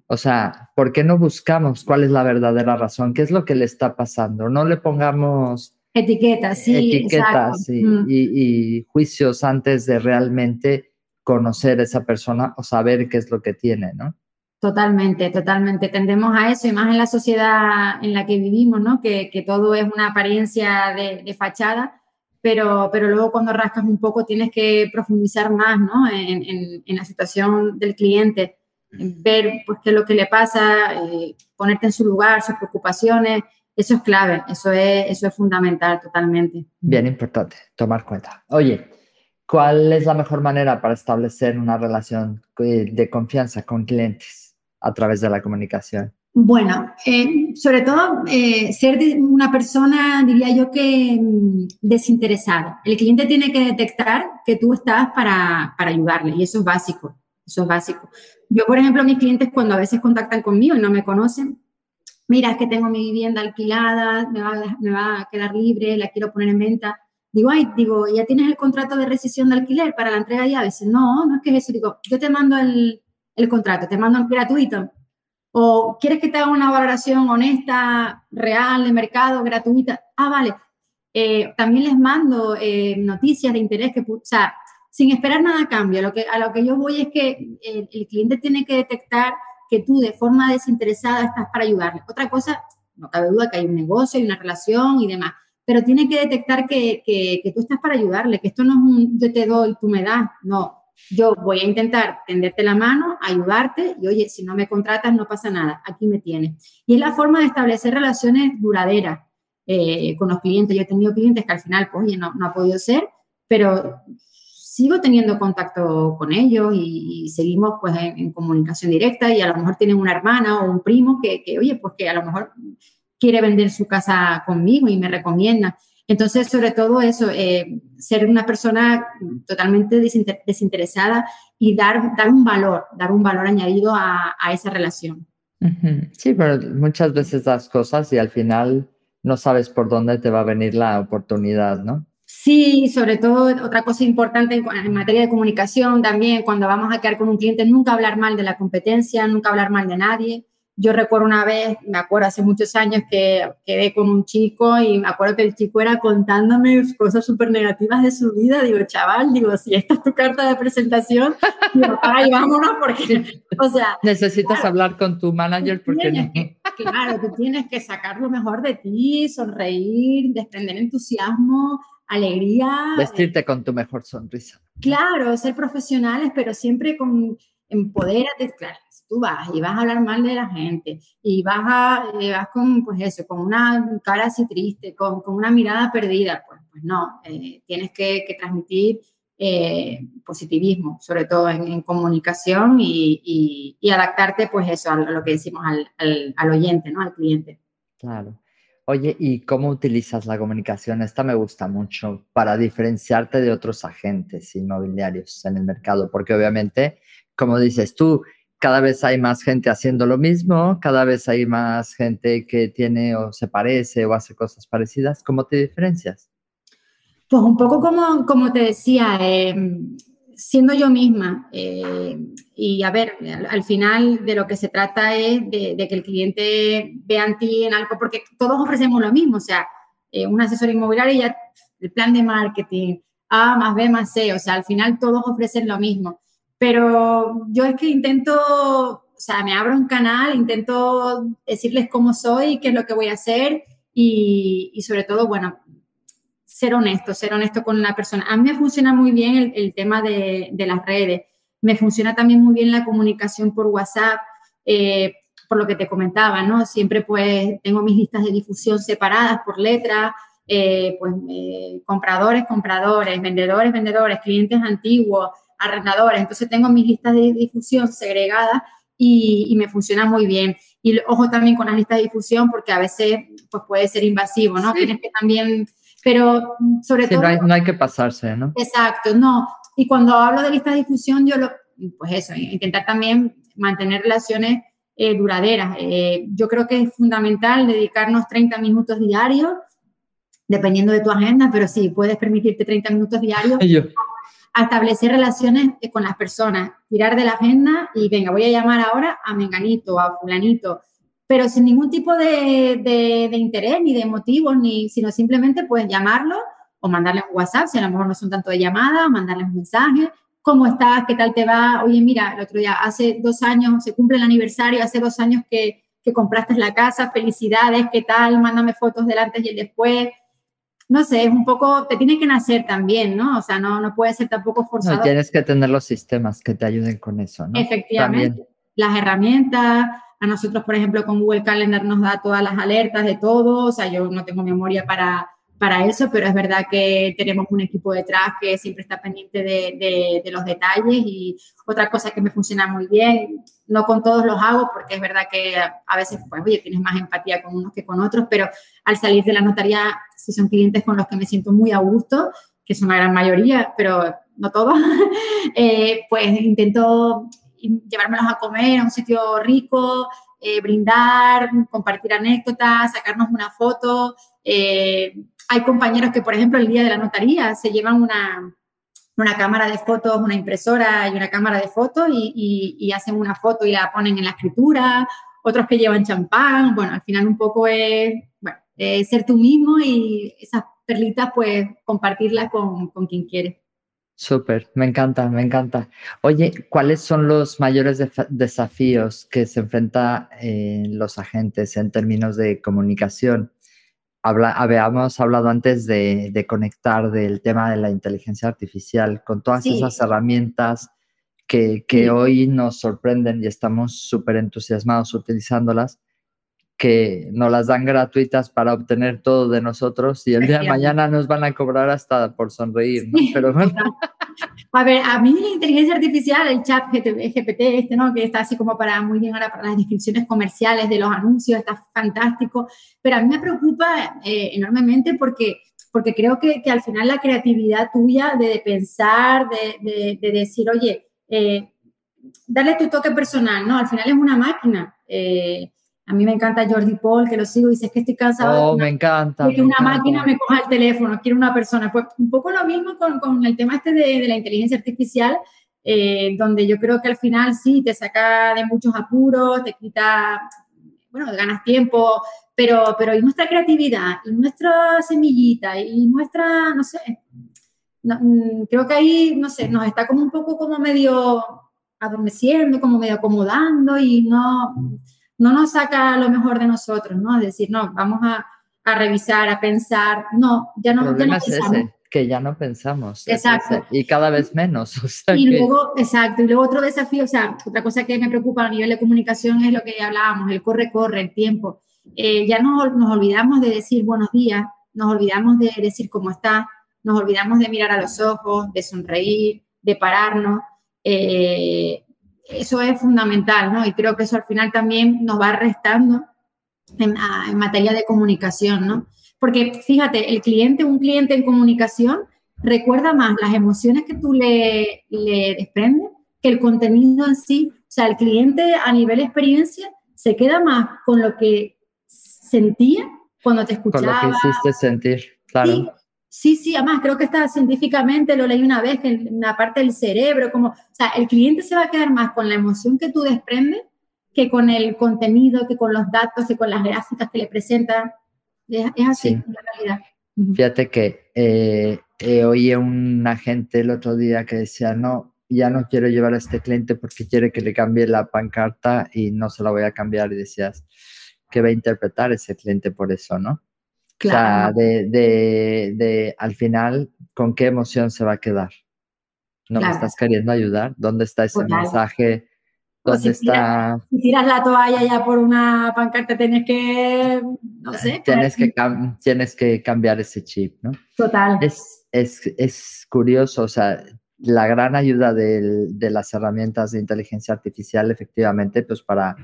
O sea, ¿por qué no buscamos cuál es la verdadera razón? ¿Qué es lo que le está pasando? No le pongamos Etiquetas, sí. etiquetas y, Mm. y- y juicios antes de realmente conocer a esa persona o saber qué es lo que tiene, ¿no? Totalmente, totalmente. Tendemos a eso y más en la sociedad en la que vivimos, ¿no? Que, que todo es una apariencia de, de fachada, pero, pero luego cuando rascas un poco tienes que profundizar más, ¿no? En, en- en la situación del cliente, en ver pues qué es lo que le pasa, eh, ponerte en su lugar, sus preocupaciones, eso es clave, eso es, eso es fundamental totalmente. Bien importante tomar cuenta. Oye, ¿cuál es la mejor manera para establecer una relación eh, de confianza con clientes a través de la comunicación? Bueno, eh, sobre todo eh, ser una persona, diría yo que mm, desinteresada. El cliente tiene que detectar que tú estás para, para ayudarle y eso es básico, eso es básico. Yo, por ejemplo, mis clientes cuando a veces contactan conmigo y no me conocen, mira, es que tengo mi vivienda alquilada, me va, me va a quedar libre, la quiero poner en venta. Digo, ay, digo, ¿ya tienes el contrato de rescisión de alquiler para la entrega de llaves? No, no es que es eso. Digo, yo te mando el, el contrato, te mando gratuito. ¿O quieres que te haga una valoración honesta, real, de mercado, gratuita? Ah, vale. Eh, también les mando eh, noticias de interés que, o sea, sin esperar nada a cambio. Lo que, a lo que yo voy es que el, el cliente tiene que detectar que tú de forma desinteresada estás para ayudarle. Otra cosa, no cabe duda que hay un negocio, hay una relación y demás, pero tiene que detectar que tú estás para ayudarle, que esto no es un yo te doy, tú me das, no. Yo voy a intentar tenderte la mano, ayudarte y oye, si no me contratas no pasa nada, aquí me tienes. Y es la forma de establecer relaciones duraderas eh, con los clientes. Yo he tenido clientes que al final, pues, oye, no, no ha podido ser, pero sigo teniendo contacto con ellos y, y seguimos pues en, en, comunicación directa y a lo mejor tienen una hermana o un primo que, que, oye, pues que a lo mejor quiere vender su casa conmigo y me recomienda. Entonces, sobre todo eso, eh, ser una persona totalmente desinter desinteresada y dar, dar un valor, dar un valor añadido a, a esa relación. Sí, pero muchas veces das cosas y al final no sabes por dónde te va a venir la oportunidad, ¿no? Sí, sobre todo otra cosa importante en, en, materia de comunicación también, cuando vamos a quedar con un cliente, nunca hablar mal de la competencia, nunca hablar mal de nadie. Yo recuerdo una vez, me acuerdo hace muchos años que quedé con un chico y me acuerdo que el chico era contándome cosas súper negativas de su vida. Digo, chaval, digo, si esta es tu carta de presentación, digo, ay, vámonos porque, o sea... Necesitas claro, hablar con tu manager porque no... claro, tú tienes que sacar lo mejor de ti, sonreír, desprender entusiasmo, alegría. Vestirte con tu mejor sonrisa. Claro, ser profesionales, pero siempre con empodérate, claro, tú vas y vas a hablar mal de la gente y vas, a, eh, vas con, pues eso, con una cara así triste, con, con una mirada perdida, pues, pues no, eh, tienes que, que transmitir eh, positivismo, sobre todo en, en comunicación y, y, y, adaptarte, pues eso, a lo que decimos al, al, al oyente, ¿no? Al cliente. Claro. Oye, ¿y cómo utilizas la comunicación? Esta me gusta mucho para diferenciarte de otros agentes inmobiliarios en el mercado, porque obviamente, como dices tú, cada vez hay más gente haciendo lo mismo, cada vez hay más gente que tiene o se parece o hace cosas parecidas. ¿Cómo te diferencias? Pues un poco como, como te decía, eh, siendo yo misma. Eh, y a ver, al, al, final de lo que se trata es de, que el cliente vea en ti en algo, porque todos ofrecemos lo mismo, o sea, eh, un asesor inmobiliario ya el plan de marketing, A más B más C, o sea, al final todos ofrecen lo mismo. Pero yo es que intento, o sea, me abro un canal, intento decirles cómo soy, qué es lo que voy a hacer y sobre todo, bueno, ser honesto, ser honesto con la persona. A mí me funciona muy bien el, el tema de, de, las redes, me funciona también muy bien la comunicación por WhatsApp. Eh, por lo que te comentaba, ¿no? Siempre pues tengo mis listas de difusión separadas por letra, eh, pues eh, compradores, compradores, vendedores, vendedores, clientes antiguos, arrendadores. Entonces tengo mis listas de difusión segregadas y, me funciona muy bien. Y ojo también con las listas de difusión porque a veces pues puede ser invasivo, ¿no? Tienes que también, pero sobre todo... No hay, no hay, que pasarse, ¿no? Exacto, no. Y cuando hablo de listas de difusión, yo lo, pues eso, intentar también mantener relaciones eh, duraderas. Eh, yo creo que es fundamental dedicarnos 30 minutos diarios, dependiendo de tu agenda, pero sí, puedes permitirte 30 minutos diarios a establecer relaciones eh, con las personas, tirar de la agenda y venga, voy a llamar ahora a menganito, a fulanito, pero sin ningún tipo de, de, de interés ni de motivos, ni, sino simplemente puedes llamarlo o mandarle un WhatsApp, si a lo mejor no son tanto de llamada, mandarles un mensaje, ¿cómo estás? ¿Qué tal te va? Oye, mira, el otro día, hace dos años, se cumple el aniversario, hace dos años que, que compraste la casa, felicidades, ¿qué tal? Mándame fotos del antes y el después. No sé, es un poco, te tiene que nacer también, ¿no? O sea, no, no puede ser tampoco forzado. No, tienes que tener los sistemas que te ayuden con eso, ¿no? Efectivamente. Las herramientas, nosotros, por ejemplo, con Google Calendar nos da todas las alertas de todo, o sea, yo no tengo memoria para, para eso, pero es verdad que tenemos un equipo detrás que siempre está pendiente de, de, los detalles y otra cosa que me funciona muy bien, no con todos los hago porque es verdad que a veces, pues, oye, tienes más empatía con unos que con otros, pero al salir de la notaría, si son clientes con los que me siento muy a gusto, que es una gran mayoría, pero no todos, eh, pues intento llevármelos a comer a un sitio rico, eh, brindar, compartir anécdotas, sacarnos una foto. Eh, hay compañeros que, por ejemplo, el día de la notaría se llevan una, una cámara de fotos, una impresora y una cámara de fotos y, hacen una foto y la ponen en la escritura, otros que llevan champán, bueno, al final un poco es, bueno, ser tú mismo y esas perlitas pues compartirlas con, con quien quiere. Súper, me encanta, me encanta. Oye, ¿cuáles son los mayores desafíos que se enfrentan eh, los agentes en términos de comunicación? habíamos hablado antes de, conectar del tema de la inteligencia artificial con todas esas herramientas que, hoy nos sorprenden y estamos súper entusiasmados utilizándolas, que nos las dan gratuitas para obtener todo de nosotros y el día de mañana nos van a cobrar hasta por sonreír, ¿no? Pero bueno. A ver, a mí la inteligencia artificial, el chat GPT, este, ¿no? Que está así como para muy bien ahora para las descripciones comerciales de los anuncios, está fantástico, pero a mí me preocupa eh, enormemente porque, porque creo que, que, al final la creatividad tuya de, pensar, de, de, decir, oye, eh, darle tu toque personal, ¿no? Al final es una máquina. Eh, a mí me encanta Jordi Paul, que lo sigo y dice que estoy cansado. Oh, me encanta. que una máquina me coja el teléfono, quiero una persona. Pues un poco lo mismo con, con el tema este de, de la inteligencia artificial, eh, donde yo creo que al final sí te saca de muchos apuros, te quita, bueno, ganas tiempo, pero, pero y nuestra creatividad, y nuestra semillita, y nuestra, no sé, mm, creo que ahí, no sé, nos está como un poco como medio adormeciendo, como medio acomodando y no no nos saca lo mejor de nosotros, ¿no? Es decir, no, vamos a, a revisar, a pensar, no, ya no, El problema es ese, que ya no pensamos. Exacto. y cada vez menos. O sea y luego, exacto, y luego otro desafío, o sea, otra cosa que me preocupa a nivel de comunicación es lo que ya hablábamos, el corre-corre, el tiempo. Eh, ya nos, nos olvidamos de decir buenos días, nos olvidamos de decir cómo está, nos olvidamos de mirar a los ojos, de sonreír, de pararnos. Eh, eso es fundamental, ¿no? Y creo que eso al final también nos va restando en, en, materia de comunicación, ¿no? Porque fíjate, el cliente, un cliente en comunicación, recuerda más las emociones que tú le, le desprendes que el contenido en sí. O sea, el cliente a nivel experiencia se queda más con lo que sentía cuando te escuchaba. Con lo que hiciste sentir, claro. Sí, sí, además creo que está científicamente, lo leí una vez, que en la parte del cerebro, como, o sea, el cliente se va a quedar más con la emoción que tú desprendes que con el contenido, que con los datos, que con las gráficas que le presentan. Es, así, en realidad. Fíjate que eh, eh, oí a un agente el otro día que decía, no, ya no quiero llevar a este cliente porque quiere que le cambie la pancarta y no se la voy a cambiar. Y decías, ¿qué va a interpretar ese cliente por eso, no? Claro. O sea, de, al final, ¿con qué emoción se va a quedar? ¿No me estás queriendo ayudar? ¿Dónde está ese mensaje? ¿Dónde está? si tiras la toalla ya por una pancarta, tienes que, no sé. Tienes que, tienes que cambiar ese chip, ¿no? Total. Es, es, es curioso, o sea, la gran ayuda de, de las herramientas de inteligencia artificial, efectivamente, pues para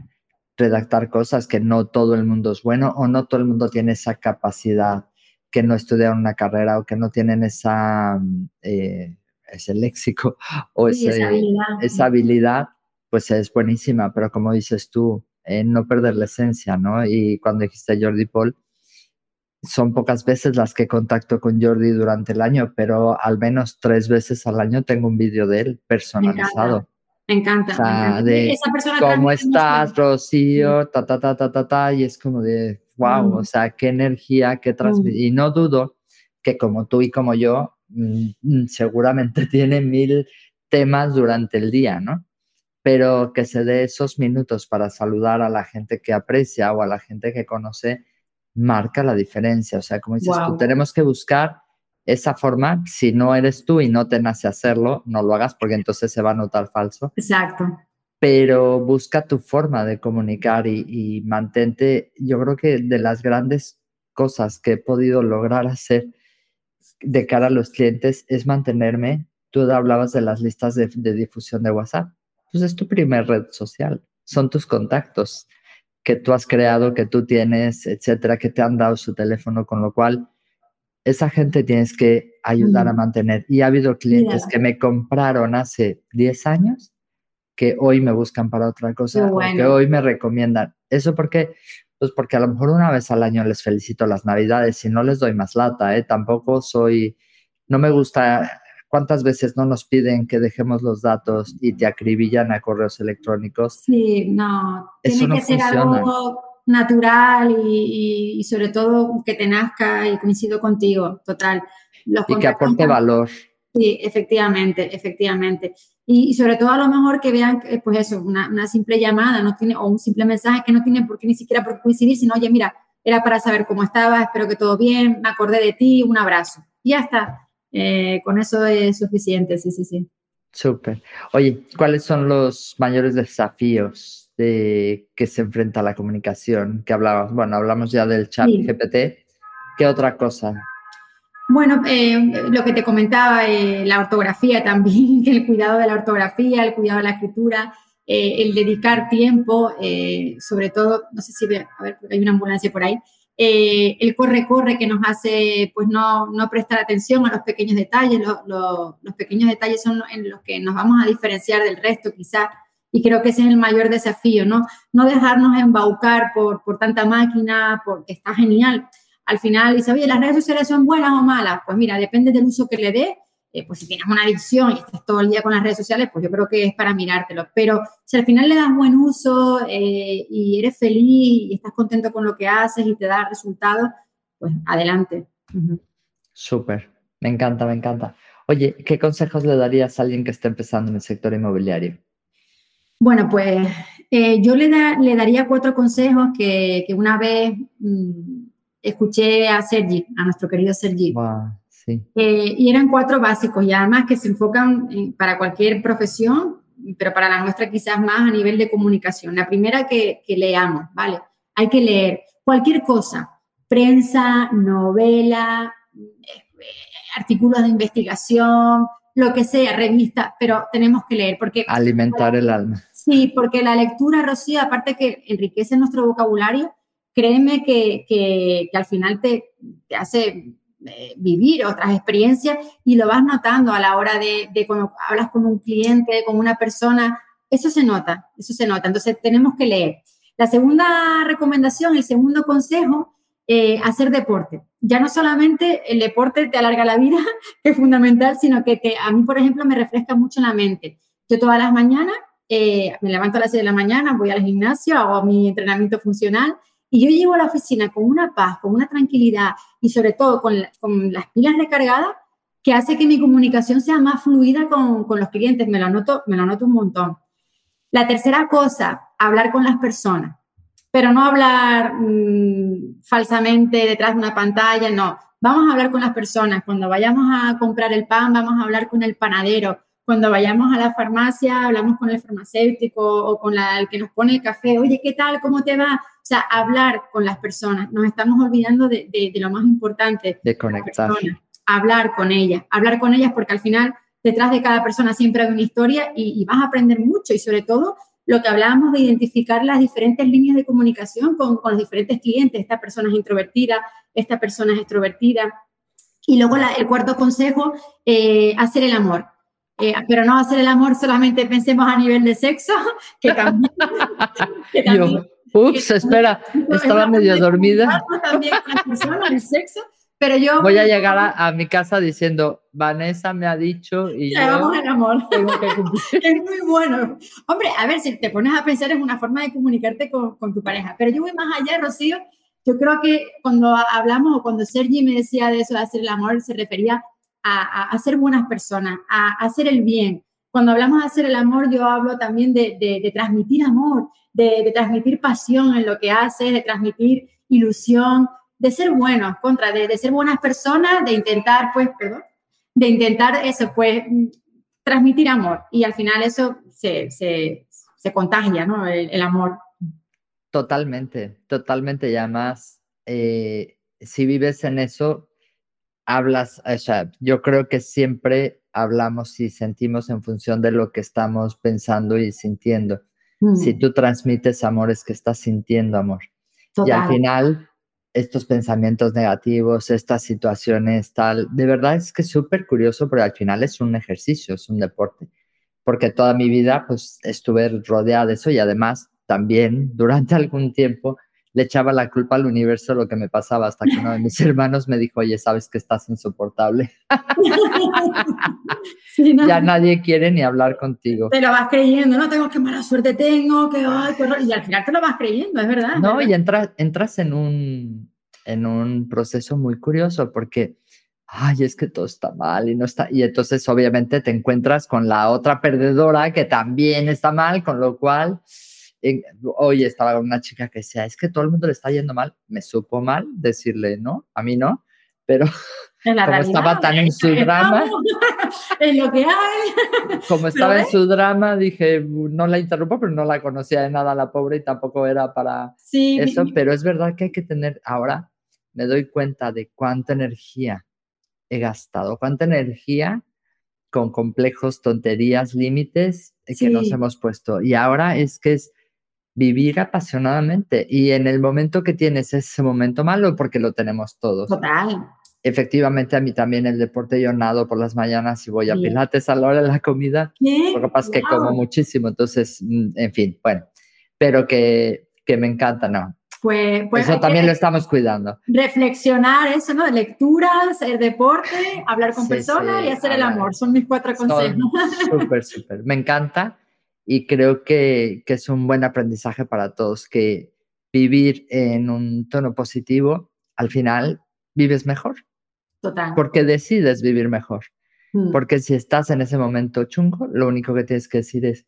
redactar cosas que no todo el mundo es bueno o no todo el mundo tiene esa capacidad, que no estudiaron una carrera o que no tienen esa, mm, eh, ese léxico o esa, habilidad. pues es buenísima, pero como dices tú, eh, no perder la esencia, ¿no? Y cuando dijiste Jordi Paul, son pocas veces las que contacto con Jordi durante el año, pero al menos tres veces al año tengo un vídeo de él personalizado. Me encanta. De ¿Cómo estás, Rocío? Ta, ta, ta, ta, ta, ta, y es como de, wow, mm. o sea, qué energía, qué transmite. Mm. Y no dudo que como tú y como yo, mm, seguramente tiene mil temas durante el día, ¿no? Pero que se dé esos minutos para saludar a la gente que aprecia o a la gente que conoce, marca la diferencia. O sea, como dices tú, tenemos que buscar esa forma, si no eres tú y no te nace hacerlo, no lo hagas porque entonces se va a notar falso. Exacto. Pero busca tu forma de comunicar y, mantente. Yo creo que de las grandes cosas que he podido lograr hacer de cara a los clientes es mantenerme. Tú hablabas de las listas de, de difusión de WhatsApp. Pues es tu primer red social. Son tus contactos que tú has creado, que tú tienes, etcétera, que te han dado su teléfono, con lo cual esa gente tienes que ayudar a mantener. Y ha habido clientes que me compraron hace 10 años que hoy me buscan para otra cosa, que hoy me recomiendan. ¿Eso porque Pues porque a lo mejor una vez al año les felicito las navidades y no les doy más lata, ¿eh? Tampoco soy, no me gusta, ¿cuántas veces no nos piden que dejemos los datos y te acribillan a correos electrónicos? Sí, no, tiene que ser algo natural y, sobre todo que te nazca y coincido contigo, total. y que aporte valor. Sí, efectivamente, efectivamente. Y, sobre todo a lo mejor que vean, pues eso, una, simple llamada no tiene, o un simple mensaje que no tiene por qué ni siquiera por coincidir, sino, oye, mira, era para saber cómo estaba, espero que todo bien, me acordé de ti, un abrazo. Y ya está. Eh, con eso es suficiente, sí, sí, sí. Súper. Oye, ¿cuáles son los mayores desafíos que se enfrenta a la comunicación, que hablamos, bueno, hablamos ya del chat GPT, ¿qué otra cosa? Bueno, eh, lo que te comentaba, eh, la ortografía también, el cuidado de la ortografía, el cuidado de la escritura, eh, el dedicar tiempo, sobre todo, no sé si, a ver, hay una ambulancia por ahí, el corre-corre que nos hace, pues, no, no, prestar atención a los pequeños detalles, los pequeños detalles son en los que nos vamos a diferenciar del resto, quizás y creo que ese es el mayor desafío, ¿no? No dejarnos embaucar por, por tanta máquina, porque está genial. Al final dice, oye, ¿las redes sociales son buenas o malas? Pues mira, depende del uso que le dé. Eh, pues si tienes una adicción y estás todo el día con las redes sociales, pues yo creo que es para mirártelo. Pero si al final le das buen uso eh, y eres feliz y estás contento con lo que haces y te da resultados, pues adelante. Súper, me encanta, me encanta. Oye, ¿qué consejos le darías a alguien que está empezando en el sector inmobiliario? Bueno, pues eh, yo le, le, daría cuatro consejos que, una vez mm, escuché a Sergi, a nuestro querido Sergi. Eh, y eran cuatro básicos y además que se enfocan para cualquier profesión, pero para la nuestra quizás más a nivel de comunicación. La primera que, que leamos, ¿vale? Hay que leer cualquier cosa, prensa, novela, eh, artículos de investigación, lo que sea, revista, pero tenemos que leer porque... Alimentar el alma. Sí, porque la lectura, Rocío, aparte que enriquece nuestro vocabulario, créeme que, al final te, hace eh, vivir otras experiencias y lo vas notando a la hora de, de, cuando hablas con un cliente, con una persona, eso se nota, eso se nota. Entonces tenemos que leer. La segunda recomendación, el segundo consejo, eh, hacer deporte. Ya no solamente el deporte te alarga la vida, que es fundamental, sino que a mí, por ejemplo, me refresca mucho la mente. Yo todas las mañanas eh, me levanto a las 6 de la mañana, voy al gimnasio, hago mi entrenamiento funcional y yo llego a la oficina con una paz, con una tranquilidad y sobre todo con, las pilas recargadas que hace que mi comunicación sea más fluida con, con los clientes. Me lo, anoto, me lo anoto un montón. La tercera cosa, hablar con las personas, pero no hablar mm, falsamente detrás de una pantalla, no. Vamos a hablar con las personas. Cuando vayamos a comprar el pan, vamos a hablar con el panadero. Cuando vayamos a la farmacia, hablamos con el farmacéutico o con la, el que nos pone el café. Oye, ¿qué tal? ¿Cómo te va? O sea, hablar con las personas. Nos estamos olvidando de, de, lo más importante. De conectar. Hablar con ellas. Hablar con ellas porque al final detrás de cada persona siempre hay una historia y, vas a aprender mucho y sobre todo lo que hablábamos de identificar las diferentes líneas de comunicación con, con los diferentes clientes. Esta persona es introvertida, esta persona es extrovertida. Y luego el cuarto consejo, eh, hacer el amor. Eh, pero no hacer el amor solamente pensemos a nivel de sexo, que también... ups, espera, estaba medio dormida. También la persona, el sexo, pero yo... Voy a llegar a, mi casa diciendo, Vanessa me ha dicho y yo vamos al amor. Tengo que cumplir. es muy bueno. Hombre, a ver, si te pones a pensar es una forma de comunicarte con, con, tu pareja. Pero yo voy más allá, Rocío. Yo creo que cuando hablamos o cuando Sergi me decía de eso de hacer el amor, se refería a, a, ser buenas personas, a, hacer el bien. Cuando hablamos de hacer el amor, yo hablo también de, de, transmitir amor, de, transmitir pasión en lo que haces, de transmitir ilusión, de ser buenos, contra, de, ser buenas personas, de intentar, pues, perdón, de intentar eso, pues, transmitir amor. Y al final eso se, se, contagia, ¿no? El, amor. Totalmente, totalmente. Y además, eh, si vives en eso, hablas, o sea, yo creo que siempre hablamos y sentimos en función de lo que estamos pensando y sintiendo. Si mm. tú transmites amor, es que estás sintiendo amor. Y al final, estos pensamientos negativos, estas situaciones, tal. De verdad es que es súper curioso, pero al final es un ejercicio, es un deporte, porque toda mi vida pues estuve rodeada de eso y además también durante algún tiempo le echaba la culpa al universo lo que me pasaba hasta que uno de mis hermanos me dijo, oye, sabes que estás insoportable. Ya nadie quiere ni hablar contigo. Te lo vas creyendo, no tengo que mala suerte tengo, que ay, y al final te lo vas creyendo, es verdad. No, y entras, entras en un, en un proceso muy curioso porque ay, es que todo está mal y no está. Y entonces obviamente te encuentras con la otra perdedora que también está mal, con lo cual hoy estaba con una chica que decía, es que todo el mundo le está yendo mal. Me supo mal decirle, no, a mí no, pero como estaba tan en su drama. en lo que hay. Como estaba en su drama, dije, no la interrumpo, pero no la conocía de nada la pobre y tampoco era para eso. Pero es verdad que hay que tener, ahora me doy cuenta de cuánta energía he gastado, cuánta energía con complejos, tonterías, límites que nos hemos puesto. Y ahora es que es vivir apasionadamente y en el momento que tienes ese momento malo, porque lo tenemos todos. Total. Efectivamente, a mí también el deporte, yo nado por las mañanas y voy a pilates a la hora de la comida. Lo que pasa que como muchísimo, entonces, mm, en fin, bueno, pero que, que me encanta, ¿no? Pues, pues eso también lo estamos cuidando. Reflexionar eso, ¿no? Lecturas, el deporte, hablar con personas y hacer el amor. Son mis cuatro consejos. Súper, súper. Me encanta y creo que, que, es un buen aprendizaje para todos, que vivir en un tono positivo, al final vives mejor. Total. Porque decides vivir mejor. Mm. Porque si estás en ese momento chungo, lo único que tienes que decir es,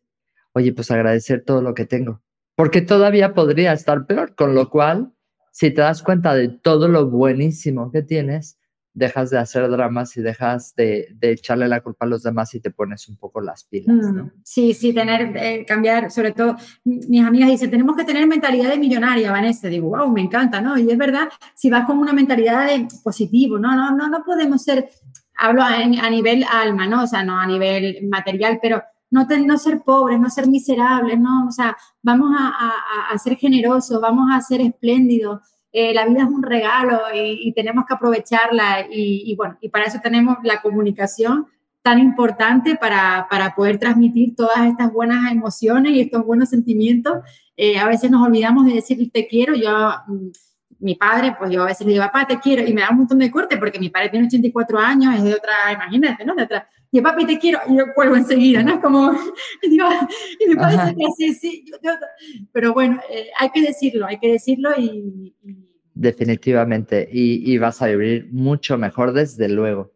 oye, pues agradecer todo lo que tengo. Porque todavía podría estar peor, con lo cual, si te das cuenta de todo lo buenísimo que tienes, dejas de hacer dramas y dejas de, echarle la culpa a los demás y te pones un poco las pilas. ¿no? Mm, sí, sí, tener, eh, cambiar, sobre todo, mis amigas dicen, tenemos que tener mentalidad de millonaria, Vanessa. Digo, wow, me encanta, ¿no? Y es verdad, si vas con una mentalidad de positivo, no, no, no, no podemos ser, hablo a, a nivel alma, ¿no? O sea, no a nivel material, pero no, no ser pobres, no ser miserables, ¿no? O sea, vamos a, a, a ser generosos, vamos a ser espléndidos, eh, la vida es un regalo y, tenemos que aprovecharla y, bueno, y para eso tenemos la comunicación tan importante para, para, poder transmitir todas estas buenas emociones y estos buenos sentimientos. Eh, a veces nos olvidamos de decir te quiero, yo, mm, mi padre, pues yo a veces le digo, papá, te quiero, y me da un montón de corte porque mi padre tiene 84 años, es de otra, imagínate, ¿no? De otra, y papi, te quiero, y yo cuelgo enseguida, ¿no? Es como, y, digo, y me parece que sí, sí, pero bueno, eh, hay que decirlo, hay que decirlo y Definitivamente, y, vas a vivir mucho mejor desde luego.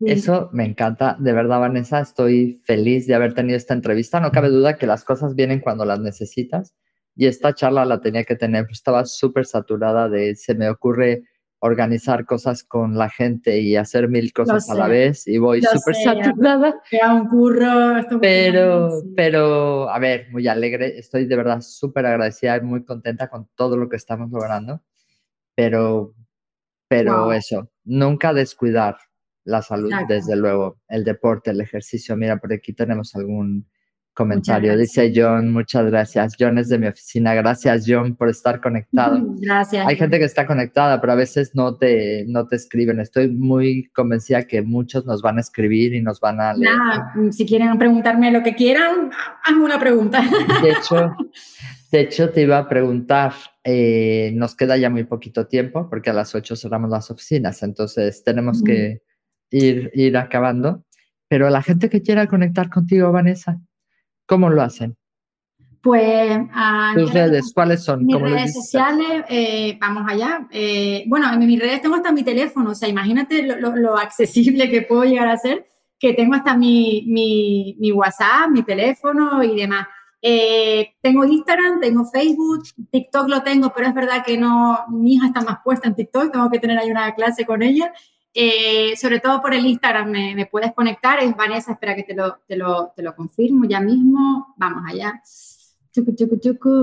Eso me encanta, de verdad, Vanessa, estoy feliz de haber tenido esta entrevista. No cabe duda que las cosas vienen cuando las necesitas. Y esta charla la tenía que tener, estaba súper saturada de, se me ocurre organizar cosas con la gente y hacer mil cosas a la vez. Y voy súper saturada. un curro. Pero, pero, a ver, muy alegre, estoy de verdad súper agradecida y muy contenta con todo lo que estamos logrando, pero, pero eso, nunca descuidar la salud, desde luego, el deporte, el ejercicio. Mira, por aquí tenemos algún comentario. Dice John, muchas gracias. John es de mi oficina. Gracias, John, por estar conectado. Gracias. Hay gente que está conectada, pero a veces no te, no te escriben. Estoy muy convencida que muchos nos van a escribir y nos van a leer. si quieren preguntarme lo que quieran, hazme una pregunta. De hecho, de hecho te iba a preguntar, eh, nos queda ya muy poquito tiempo porque a las 8 cerramos las oficinas, entonces tenemos que ir, ir acabando. Pero la gente que quiera conectar contigo, Vanessa, ¿cómo lo hacen? Pues... ¿Tus redes cuáles son? Mis redes sociales, eh, vamos allá. Eh, bueno, en mis redes tengo hasta mi teléfono, o sea, imagínate lo, accesible que puedo llegar a ser, que tengo hasta mi, mi, mi WhatsApp, mi teléfono y demás. Eh, tengo Instagram, tengo Facebook, TikTok lo tengo, pero es verdad que no, mi hija está más puesta en TikTok, tengo que tener ahí una clase con ella. Eh, sobre todo por el Instagram me, puedes conectar, es Vanessa, espera que te lo, te lo, te lo confirmo ya mismo, vamos allá.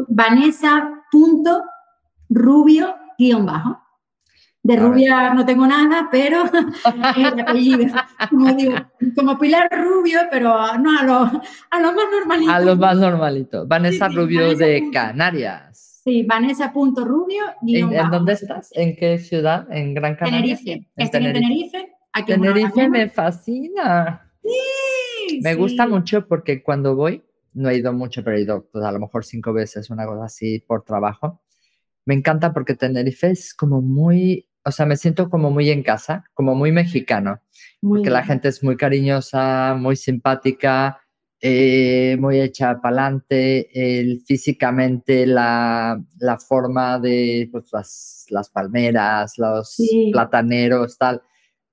Vanessa.rubio guion bajo. De rubia no tengo nada, pero el apellido, como digo, como Pilar Rubio, pero no a lo, a lo más normalito. A lo más normalito. Vanessa Rubio de Canarias. Sí, Vanessa.rubio. ¿En, ¿En dónde estás? ¿En qué ciudad? ¿En Gran Canaria? Tenerife. Estoy en Tenerife. Tenerife me fascina. Sí, me gusta mucho porque cuando voy, no he ido mucho, pero he ido pues, a lo mejor cinco veces, una cosa así por trabajo. Me encanta porque Tenerife es como muy, o sea, me siento como muy en casa, como muy mexicano. porque la gente es muy cariñosa, muy simpática eh, muy hecha para adelante, físicamente la, la, forma de pues, las, las, palmeras, los plataneros, tal.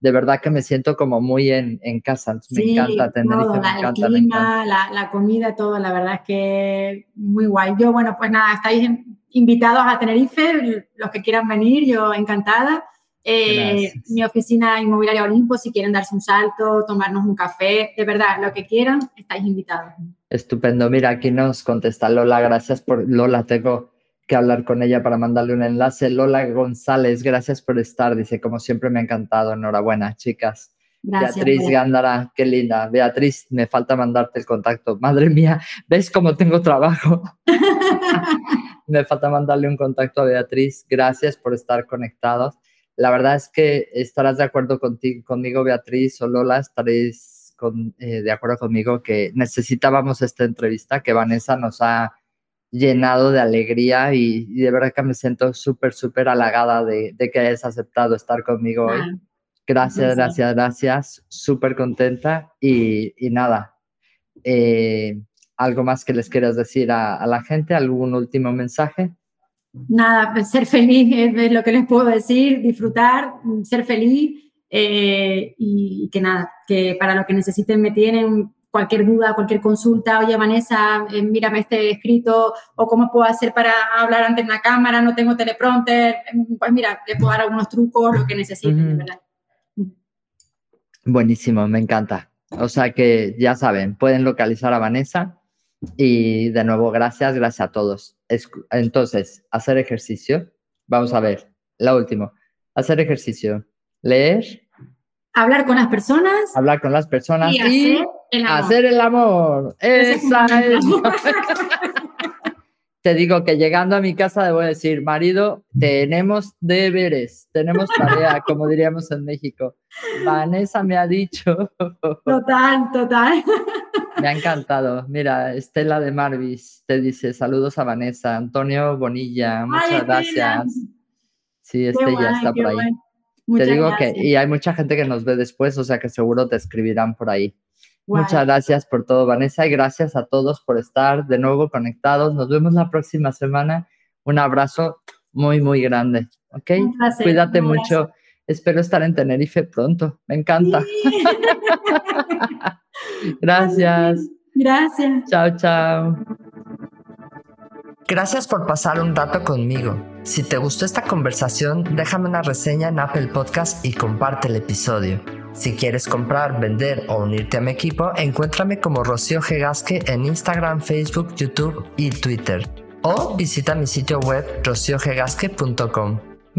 De verdad que me siento como muy en, en casa. me encanta tener el clima, La, la, comida, todo, la verdad es que muy guay. Yo, bueno, pues nada, estáis invitados a Tenerife, los que quieran venir, yo encantada. Eh, mi oficina inmobiliaria Olimpo, si quieren darse un salto, tomarnos un café, de verdad, lo que quieran, estáis invitados. Estupendo. Mira, aquí nos contesta Lola, gracias por Lola, tengo que hablar con ella para mandarle un enlace. Lola González, gracias por estar, dice, como siempre me ha encantado, enhorabuena, chicas. Beatriz Gándara, qué linda. Beatriz, me falta mandarte el contacto. Madre mía, ¿ves cómo tengo trabajo? me falta mandarle un contacto a Beatriz. Gracias por estar conectados. La verdad es que estarás de acuerdo contigo, conmigo, Beatriz o Lola, estaréis eh, de acuerdo conmigo que necesitábamos esta entrevista, que Vanessa nos ha llenado de alegría y, de verdad que me siento súper, súper halagada de, que hayas aceptado estar conmigo hoy. Ah, gracias, gracias, gracias. Súper contenta y, nada. Eh, ¿Algo más que les quieras decir a la gente? ¿Algún último mensaje? Nada, ser feliz es lo que les puedo decir, disfrutar, ser feliz eh, y, que nada, que para lo que necesiten me tienen cualquier duda, cualquier consulta, oye Vanessa, eh, mírame este escrito o cómo puedo hacer para hablar ante una cámara, no tengo teleprompter, pues mira, les puedo dar algunos trucos, lo que necesiten, ¿verdad? Buenísimo, me encanta. O sea que ya saben, pueden localizar a Vanessa y de nuevo, gracias, gracias a todos. Entonces, hacer ejercicio. Vamos a ver, la última. Hacer ejercicio. Leer. Hablar con las personas. Hablar con las personas y, hacer, el amor. Esa es. Te digo que llegando a mi casa debo decir, marido, tenemos deberes, tenemos tarea, como diríamos en México. Vanessa me ha dicho. Total, total. Me ha encantado. Mira, Estela de Marvis te dice saludos a Vanessa. Antonio Bonilla, muchas gracias. Sí, Estella está por ahí. Te digo que, y hay mucha gente que nos ve después, o sea que seguro te escribirán por ahí. Muchas gracias por todo, Vanessa, y gracias a todos por estar de nuevo conectados. Nos vemos la próxima semana. Un abrazo muy, muy grande. ¿Ok? Cuídate mucho. espero estar en Tenerife pronto. Me encanta. Gracias. Gracias. Chao, chao. Gracias por pasar un rato conmigo. Si te gustó esta conversación, déjame una reseña en Apple Podcast y comparte el episodio. Si quieres comprar, vender o unirte a mi equipo, encuéntrame como Rocío Gegasque en Instagram, Facebook, YouTube y Twitter. O visita mi sitio web rociogegasque.com.